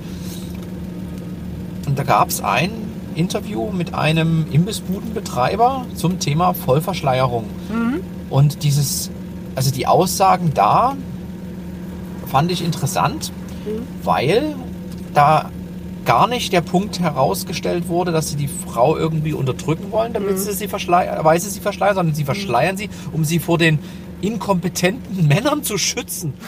Und da gab es ein Interview mit einem Imbissbudenbetreiber zum Thema Vollverschleierung. Mhm. Und dieses, also die Aussagen da fand ich interessant, Mhm. weil da gar nicht der Punkt herausgestellt wurde, dass sie die Frau irgendwie unterdrücken wollen, damit Mhm. sie sie verschleiern, weil sie sie verschleiern, sondern sie verschleiern sie, um sie vor den inkompetenten Männern zu schützen.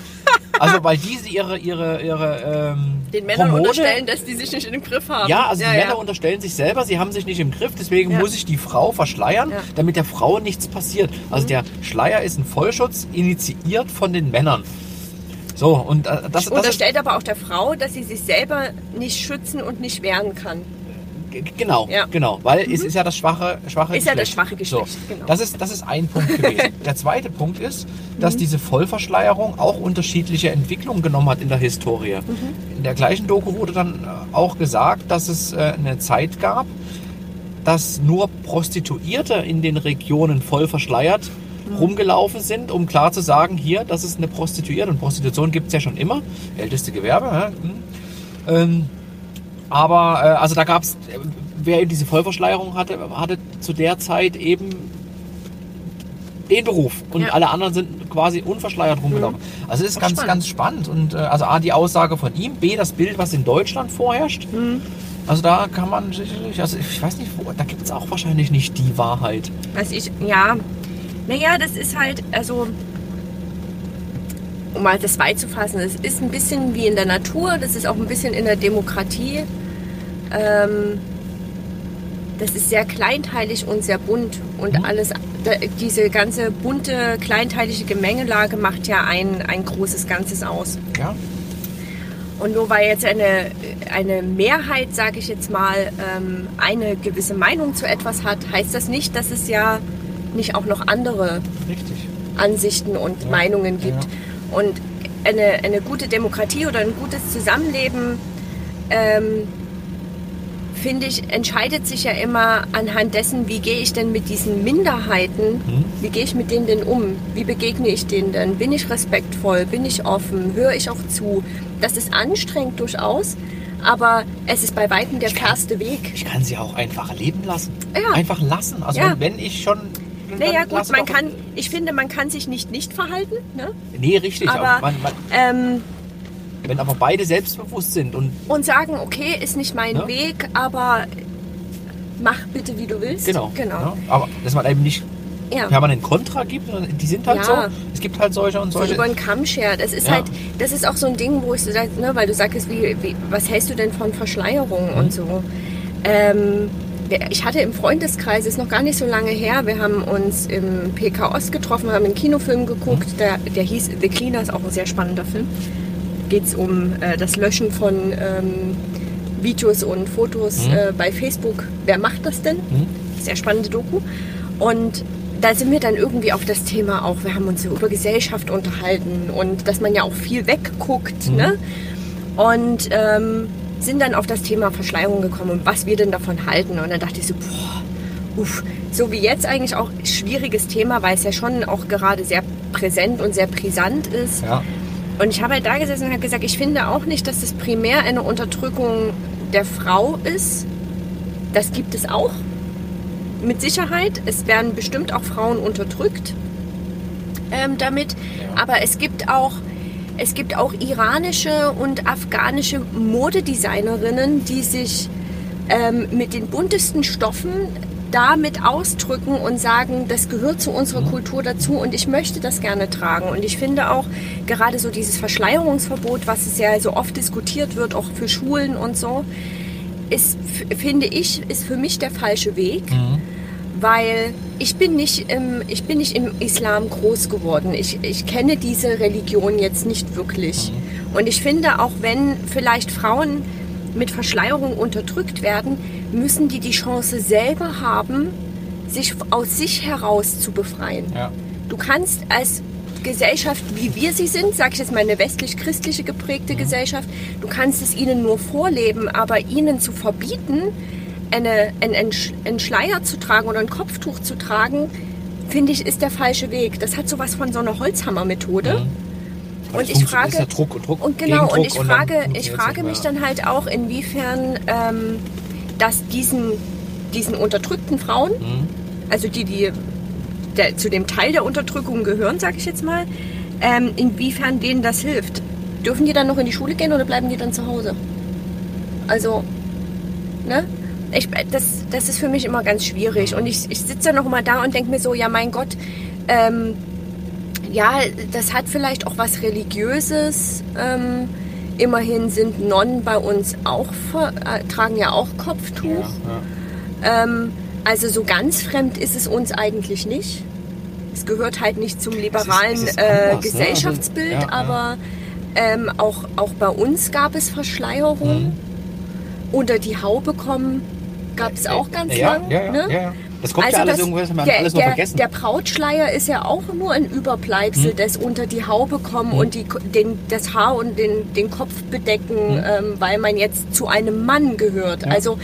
Also weil diese ihre ihre ihre ähm, Den Männern Hormone- unterstellen, dass die sich nicht den Griff haben. ja, also die ja. Männer unterstellen sich selber, sie haben sich nicht im Griff, deswegen Ja. muss ich die Frau verschleiern, Ja. Mhm. damit der Frau nichts passiert. Also der Schleier ist ein Vollschutz, initiiert von den Männern. So, und äh, das, das Unterstellt aber auch der Frau, dass sie sich selber nicht schützen und nicht wehren kann. Genau, Ja. genau, weil es ist ja das schwache, schwache Ist ja Geschlecht. das schwache Geschlecht, So, genau. das, ist, das ist ein Punkt gewesen. der zweite Punkt ist, Mhm. dass diese Vollverschleierung auch unterschiedliche Entwicklungen genommen hat in der Historie. Mhm. In der gleichen Doku wurde dann äh, auch gesagt, dass es äh, eine Zeit gab, dass nur Prostituierte in den Regionen voll verschleiert Mhm. rumgelaufen sind, um klar zu sagen, hier, das ist eine Prostituierte. Und Prostitution gibt es ja schon immer, älteste Gewerbe. Ja? hm. Ähm, aber äh, also da gab es, wer eben diese Vollverschleierung hatte, hatte zu der Zeit eben den Beruf und Ja. Mhm. alle anderen sind quasi unverschleiert rumgelaufen. Also es ist Auch ganz, spannend. ganz spannend. Und äh, also A, die Aussage von ihm, B, das Bild, was in Deutschland vorherrscht. Mhm. Also da kann man sicherlich, also ich weiß nicht, wo, da gibt es auch wahrscheinlich nicht die Wahrheit. Was ich, ja, naja, das ist halt, also, um mal das weit zu fassen, es ist ein bisschen wie in der Natur, das ist auch ein bisschen in der Demokratie. Ähm, das ist sehr kleinteilig und sehr bunt und Mhm. alles, diese ganze bunte, kleinteilige Gemengelage macht ja ein, ein großes Ganzes aus. Ja? Und nur weil jetzt eine, eine Mehrheit, sage ich jetzt mal, ähm, eine gewisse Meinung zu etwas hat, heißt das nicht, dass es ja nicht auch noch andere Richtig. Ansichten und Ja, Meinungen gibt. ja. Und eine, eine gute Demokratie oder ein gutes Zusammenleben, ähm, finde ich, entscheidet sich ja immer anhand dessen, wie gehe ich denn mit diesen Minderheiten, Mhm. wie gehe ich mit denen denn um, wie begegne ich denen denn, bin ich respektvoll, bin ich offen, höre ich auch zu. Das ist anstrengend durchaus, aber es ist bei weitem der fairste Weg. Ich kann sie auch einfach leben lassen. Ja. Einfach lassen. Also Ja. wenn, wenn ich schon. Naja dann gut, man kann, ich finde, man kann sich nicht nicht verhalten, ne? Nee, richtig. aber- man, man, Ähm, wenn aber beide selbstbewusst sind und und sagen, okay, ist nicht mein Ja. Weg, aber mach bitte, wie du willst. genau. Genau. Ja, aber dass man eben nicht Ja. permanent Kontra gibt, die sind halt Ja. so. Es gibt halt solche und So solche. über den Kamm schert. Das ist Ja. halt, das ist auch so ein Ding, wo ich so sage, ne, weil du sagst, wie, wie, was hältst du denn von Verschleierung Mhm. und so. Ähm, ich hatte im Freundeskreis, ist noch gar nicht so lange her, wir haben uns im PK Ost getroffen, haben einen Kinofilm geguckt, der, der hieß The Cleaner, ist auch ein sehr spannender Film. Geht es um äh, das Löschen von ähm, Videos und Fotos Mhm. äh, bei Facebook. Wer macht das denn? Sehr spannende Doku. Und da sind wir dann irgendwie auf das Thema auch, wir haben uns über Gesellschaft unterhalten und dass man ja auch viel wegguckt. Ne? Und ähm, sind dann auf das Thema Verschleierung gekommen und was wir denn davon halten. Und dann dachte ich so, boah, uff, so wie jetzt eigentlich auch schwieriges Thema, weil es ja schon auch gerade sehr präsent und sehr brisant ist. Ja. Und ich habe halt da gesessen und habe gesagt, ich finde auch nicht, dass das primär eine Unterdrückung der Frau ist. Das gibt es auch. Mit Sicherheit. Es werden bestimmt auch Frauen unterdrückt ähm, damit. Aber es gibt auch es gibt auch iranische und afghanische Modedesignerinnen, die sich ähm, mit den buntesten Stoffen damit ausdrücken und sagen, das gehört zu unserer Kultur dazu und ich möchte das gerne tragen. Und ich finde auch gerade so dieses Verschleierungsverbot, was es ja so oft diskutiert wird, auch für Schulen und so, ist, finde ich, ist für mich der falsche Weg weil ich bin nicht im, ich bin nicht im Islam groß geworden. Ich, ich kenne diese Religion jetzt nicht wirklich. Und ich finde, auch wenn vielleicht Frauen mit Verschleierung unterdrückt werden, müssen die die Chance selber haben, sich aus sich heraus zu befreien. Ja. Du kannst als Gesellschaft, wie wir sie sind, sage ich jetzt mal eine westlich-christliche geprägte Gesellschaft, du kannst es ihnen nur vorleben, aber ihnen zu verbieten, eine, einen, einen Schleier zu tragen oder ein Kopftuch zu tragen, finde ich, ist der falsche Weg. Das hat sowas von so einer Holzhammer-Methode. Aber Und das ich frage ja Druck und Druck und genau und ich frage ich funktioniert's frage mich dann halt auch inwiefern ähm, dass diesen diesen unterdrückten Frauen Mhm. also die die der, zu dem Teil der Unterdrückung gehören sage ich jetzt mal ähm, inwiefern denen das hilft dürfen die dann noch in die Schule gehen oder bleiben die dann zu Hause also ne ich, das, das ist für mich immer ganz schwierig und ich, ich sitze dann noch mal da und denke mir so ja mein Gott ähm, ja, das hat vielleicht auch was Religiöses. Ähm, immerhin sind Nonnen bei uns auch, äh, tragen ja auch Kopftuch. Ja, Ähm, also so ganz fremd ist es uns eigentlich nicht. Es gehört halt nicht zum liberalen es ist äh, anders, ne? Gesellschaftsbild, Also, ja, ja. aber ähm, auch, auch bei uns gab es Verschleierung. Mhm. Unter die Haube kommen gab es auch ganz ja, lang. Ja, ja, ne? ja, ja. Das kommt ja alles irgendwo, das haben wir der, alles nur der, vergessen. Der Brautschleier ist ja auch nur ein Überbleibsel Hm. des unter die Haube kommen und die, den, das Haar und den, den Kopf bedecken, ähm, weil man jetzt zu einem Mann gehört. Hm. Ja. Also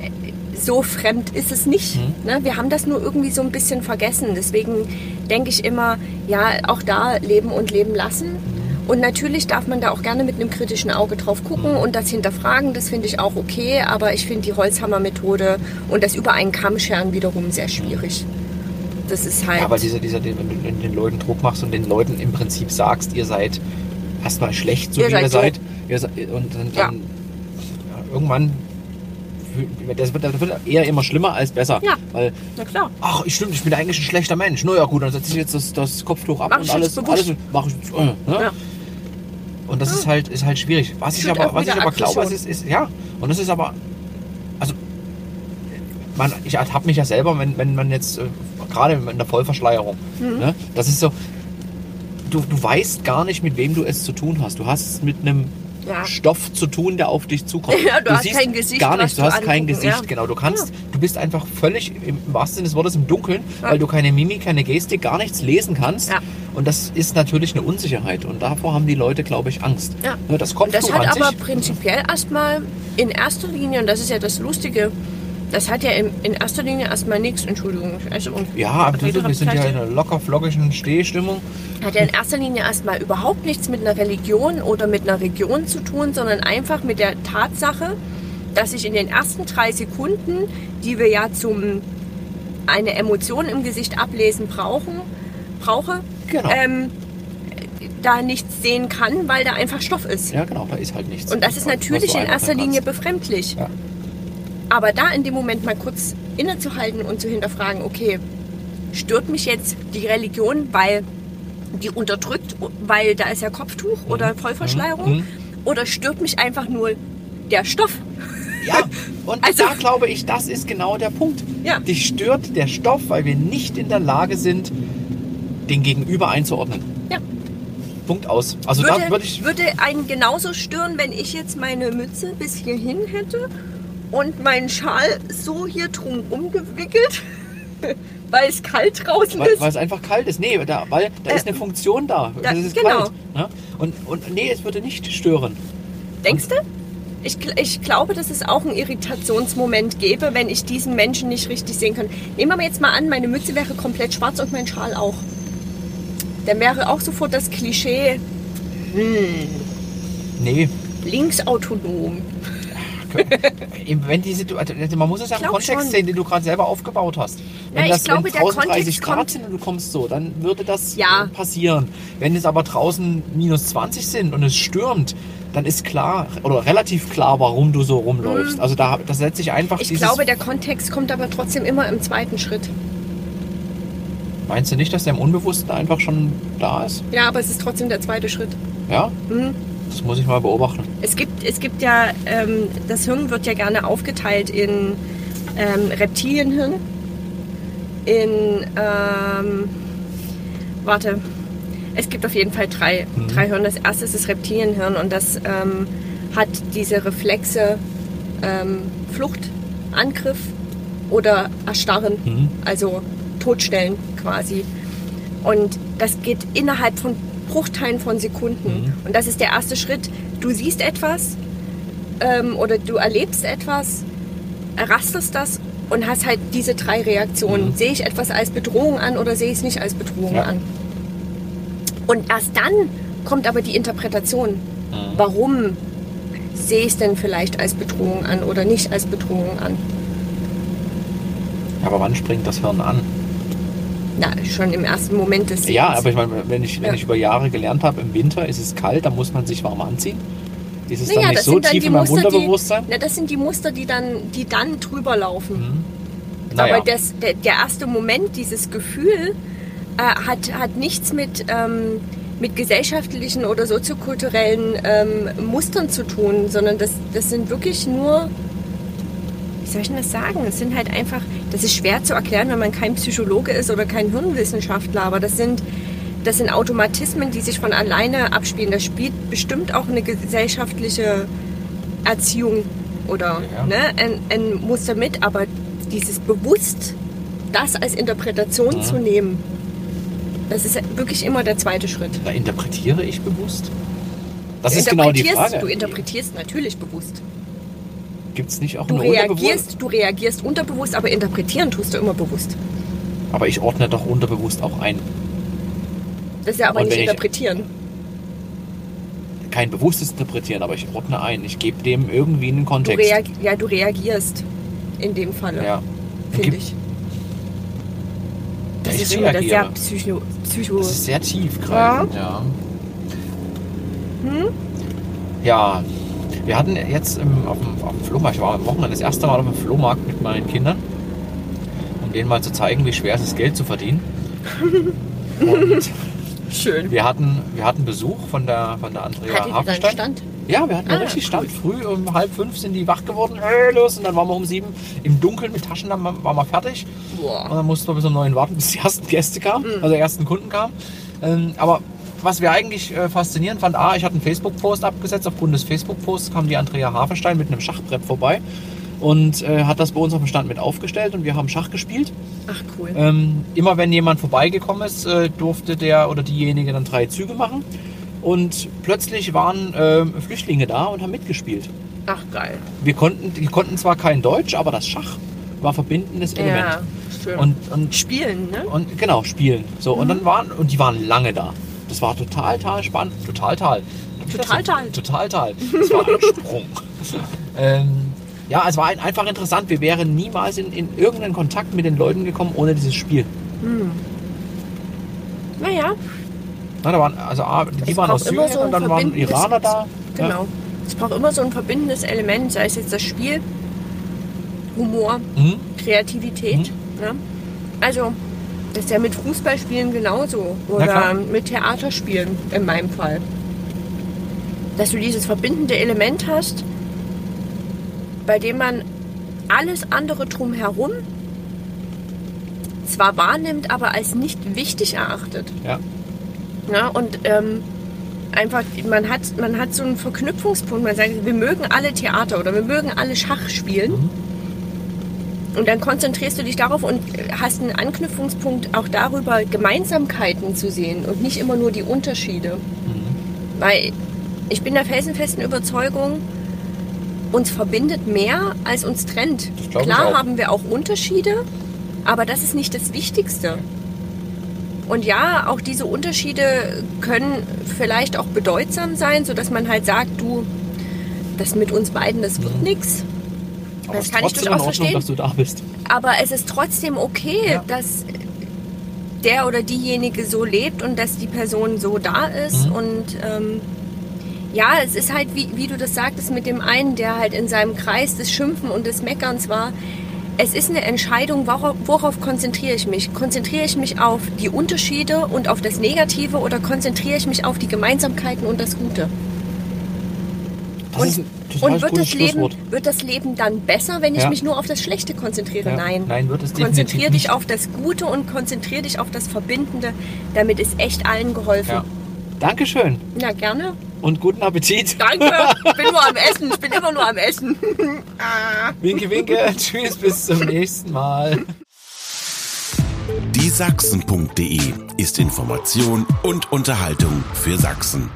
äh, so fremd ist es nicht. Hm. Ne? Wir haben das nur irgendwie so ein bisschen vergessen. Deswegen denke ich immer, ja, auch da leben und leben lassen. Und natürlich darf man da auch gerne mit einem kritischen Auge drauf gucken und das hinterfragen, das finde ich auch okay, aber ich finde die Holzhammer-Methode und das über einen Kamm scheren wiederum sehr schwierig. Das ist halt. Weil dieser, dieser, den, wenn du den, Leuten Druck machst und den Leuten im Prinzip sagst, ihr seid erstmal schlecht, so Ihr wie seid ihr so. seid. Ihr seid und dann, Ja. dann irgendwann das wird, das wird eher immer schlimmer als besser. Ja. Weil, Na klar. ach, ich stimmt, ich bin eigentlich ein schlechter Mensch. Na ja, gut, dann setze ich jetzt das, das Kopftuch ab Mach und ich alles, alles mach ich. Äh, ne? Ja. Und das ist halt, ist halt schwierig. Was ich Führt aber, was ich aber glaube, ist, ist, ja, und es ist aber, also, man, ich ertappe mich ja selber, wenn, wenn man jetzt, äh, gerade in der Vollverschleierung, Mhm. ne, das ist so, du, du weißt gar nicht, mit wem du es zu tun hast. Du hast es mit einem Ja. Stoff zu tun, der auf dich zukommt. Ja, du hast siehst kein Gesicht, Gar was nichts, du du hast kein angucken, Gesicht, ja. genau. Du kannst, du bist einfach völlig im wahrsten Sinne des Wortes im Dunkeln, weil du keine Mimik, keine Gestik, gar nichts lesen kannst. Und das ist natürlich eine Unsicherheit. Und davor haben die Leute, glaube ich, Angst. Ja. Ne, das Und Kopftuch das hat aber prinzipiell erstmal in erster Linie, und das ist ja das Lustige, das hat ja in, in erster Linie erstmal nichts, Entschuldigung, also, ja, aber Rede wir sind ja in einer locker flockigen Stehstimmung. hat ja in erster Linie erstmal überhaupt nichts mit einer Religion oder mit einer Region zu tun, sondern einfach mit der Tatsache, dass ich in den ersten drei Sekunden, die wir ja zum eine Emotion im Gesicht ablesen brauchen, brauche, Genau. ähm, da nichts sehen kann, weil da einfach Stoff ist. Ja, genau, da ist halt nichts. Und das ist natürlich in erster Linie befremdlich. Ja. Aber da in dem Moment mal kurz innezuhalten und zu hinterfragen, okay, stört mich jetzt die Religion, weil die unterdrückt, weil da ist ja Kopftuch oder Vollverschleierung? Mhm. Oder stört mich einfach nur der Stoff? Ja, und Also- da glaube ich, das ist genau der Punkt. Ja. Dich stört der Stoff, weil wir nicht in der Lage sind, den Gegenüber einzuordnen. Ja. Punkt aus. Also da würde, würde ich. würde einen genauso stören, wenn ich jetzt meine Mütze bis hierhin hätte und meinen Schal so hier drum umgewickelt, weil es kalt draußen Weil, ist. weil es einfach kalt ist. Nee, da, weil da Äh, ist eine Funktion da. da- Es ist genau. kalt. Ne? Und, und nee, es würde nicht stören. Denkst du? Ich, ich glaube, dass es auch einen Irritationsmoment gäbe, wenn ich diesen Menschen nicht richtig sehen kann. Nehmen wir jetzt mal an, meine Mütze wäre komplett schwarz und mein Schal auch. Dann wäre auch sofort das Klischee Nee, linksautonom. wenn die Situation, man muss es ja im Kontext schon. sehen, den du gerade selber aufgebaut hast. Wenn Ja, das glaube, wenn draußen 30 Kontext Grad sind und du kommst so, dann würde das Ja. passieren. Wenn es aber draußen minus 20 sind und es stürmt, dann ist klar oder relativ klar, warum du so rumläufst. Also da das setzt sich einfach Mhm. Ich glaube, der Kontext kommt aber trotzdem immer im zweiten Schritt. Meinst du nicht, dass der im Unbewussten einfach schon da ist? Ja, aber es ist trotzdem der zweite Schritt. Ja? Mhm. Das muss ich mal beobachten. Es gibt, es gibt ja, ähm, das Hirn wird ja gerne aufgeteilt in ähm, Reptilienhirn, in, ähm, warte, es gibt auf jeden Fall drei, Mhm. drei Hirn. Das erste ist das Reptilienhirn und das ähm, hat diese Reflexe ähm, Flucht, Angriff oder Erstarren, Mhm. also Totstellen quasi. Und das geht innerhalb von Bruchteilen von Sekunden. Mhm. Und das ist der erste Schritt. Du siehst etwas ähm, oder du erlebst etwas, errasterst das und hast halt diese drei Reaktionen. Mhm. Sehe ich etwas als Bedrohung an oder sehe ich es nicht als Bedrohung Ja. an? Und erst dann kommt aber die Interpretation. Mhm. Warum sehe ich es denn vielleicht als Bedrohung an oder nicht als Bedrohung an? Aber wann springt das Hirn an? Na, schon im ersten Moment des Ja, Sehens. aber ich meine, wenn ich, wenn Ja. ich über Jahre gelernt habe, im Winter ist es kalt, dann muss man sich warm anziehen. Ist es dann Naja, nicht das so dann tief in meinem Muster, die, Unterbewusstsein? na, das sind die Muster, die dann, die dann drüber laufen. Mhm. Naja. Aber das, der, der erste Moment, dieses Gefühl, äh, hat, hat nichts mit, ähm, mit gesellschaftlichen oder soziokulturellen ähm, Mustern zu tun, sondern das, das sind wirklich nur, wie soll ich denn das sagen? Es sind halt einfach, das ist schwer zu erklären, wenn man kein Psychologe ist oder kein Hirnwissenschaftler, aber das sind, das sind Automatismen, die sich von alleine abspielen. Da spielt bestimmt auch eine gesellschaftliche Erziehung oder Ja. ne, ein, ein Muster mit, aber dieses bewusst das als Interpretation Ja. zu nehmen, das ist wirklich immer der zweite Schritt. Da interpretiere ich bewusst? Das ist genau die Frage. Du interpretierst natürlich bewusst. Gibt es nicht auch Du eine reagierst, du reagierst unterbewusst, aber interpretieren tust du immer bewusst. Aber ich ordne doch unterbewusst auch ein. Das ist ja aber Und nicht interpretieren. Kein bewusstes Interpretieren, aber ich ordne ein. Ich gebe dem irgendwie einen Du, Kontext. reag ja, du reagierst in dem Falle, ja. finde ich. Ja, Das ich ist schon wieder sehr psycho. psycho Das ist sehr tiefgreifend, ja. Hm? Ja, wir hatten jetzt im, auf, dem, auf dem Flohmarkt, ich war am Wochenende das erste Mal auf dem Flohmarkt mit meinen Kindern, um denen mal zu zeigen, wie schwer es ist, Geld zu verdienen. Und Schön. wir hatten, wir hatten Besuch von der, von der Andrea Hafenstein. Stand? Ja, wir hatten Ah, richtig Stand. Früh um halb fünf sind die wach geworden, hey, los, und dann waren wir um sieben im Dunkeln mit Taschenlampen, waren wir fertig. Und Boah. dann mussten wir bis um neun warten, bis die ersten Gäste kamen, Mhm. also die ersten Kunden kamen. Ähm, aber was wir eigentlich äh, faszinierend fand, A, ich hatte einen Facebook-Post abgesetzt. Aufgrund des Facebook-Posts kam die Andrea Hafenstein mit einem Schachbrett vorbei und äh, hat das bei uns auf dem Stand mit aufgestellt und wir haben Schach gespielt. Ach cool. Ähm, immer wenn jemand vorbeigekommen ist, äh, durfte der oder diejenige dann drei Züge machen. Und plötzlich waren ähm, Flüchtlinge da und haben mitgespielt. Ach geil. Wir konnten, die konnten zwar kein Deutsch, aber das Schach war verbindendes Element. Ja, schön. Und, und Spielen, ne? und genau, spielen. So, und Mhm. dann waren, und die waren lange da. Das war total, total spannend. Total, total. Total, total. Total, total. Das war ein Sprung. ähm, ja, es war ein, einfach interessant. Wir wären niemals in, in irgendeinen Kontakt mit den Leuten gekommen ohne dieses Spiel. Hm. Naja, Na, da waren, also, die Es waren aus Syrien so und dann waren Iraner da. genau. Es braucht immer so ein verbindendes Element, sei es jetzt das Spiel, Humor, Ja. Mhm. Kreativität. Ne? Also, das ist ja mit Fußballspielen genauso. Na. Oder mit Theaterspielen in meinem Fall. Dass du dieses verbindende Element hast bei dem man alles andere drumherum zwar wahrnimmt, aber als nicht wichtig erachtet. Ja. Ja, und ähm, einfach, man hat, man hat so einen Verknüpfungspunkt. Man sagt, wir mögen alle Theater oder wir mögen alle Schach spielen. Mhm. Und dann konzentrierst du dich darauf und hast einen Anknüpfungspunkt auch darüber, Gemeinsamkeiten zu sehen und nicht immer nur die Unterschiede. Mhm. Weil ich bin der felsenfesten Überzeugung, uns verbindet mehr, als uns trennt. Klar haben wir auch Unterschiede, aber das ist nicht das Wichtigste. Und ja, auch diese Unterschiede können vielleicht auch bedeutsam sein, sodass man halt sagt, du, das mit uns beiden, das wird nichts. Aber Das kann ich durchaus Ordnung, verstehen. dass du da bist. Aber es ist trotzdem okay, Ja. dass der oder diejenige so lebt und dass die Person so da ist. Mhm. Und ähm, ja, es ist halt, wie, wie du das sagtest, mit dem einen, der halt in seinem Kreis des Schimpfen und des Meckerns war. Es ist eine Entscheidung, worauf, worauf konzentriere ich mich? Konzentriere ich mich auf die Unterschiede und auf das Negative oder konzentriere ich mich auf die Gemeinsamkeiten und das Gute? Das Und, ist ein total und wird, das Leben, wird das Leben dann besser, wenn ich Ja. mich nur auf das Schlechte konzentriere? Ja. Nein. Nein, wird es Konzentriere dich nicht. auf das Gute und konzentriere dich auf das Verbindende. Damit ist echt allen geholfen. Ja. Dankeschön Ja, gerne. und guten Appetit. Danke. Ich bin nur am Essen. Ich bin immer nur am Essen. ah. Winke, winke. Tschüss, bis zum nächsten Mal. Die Sachsen.de ist Information und Unterhaltung für Sachsen.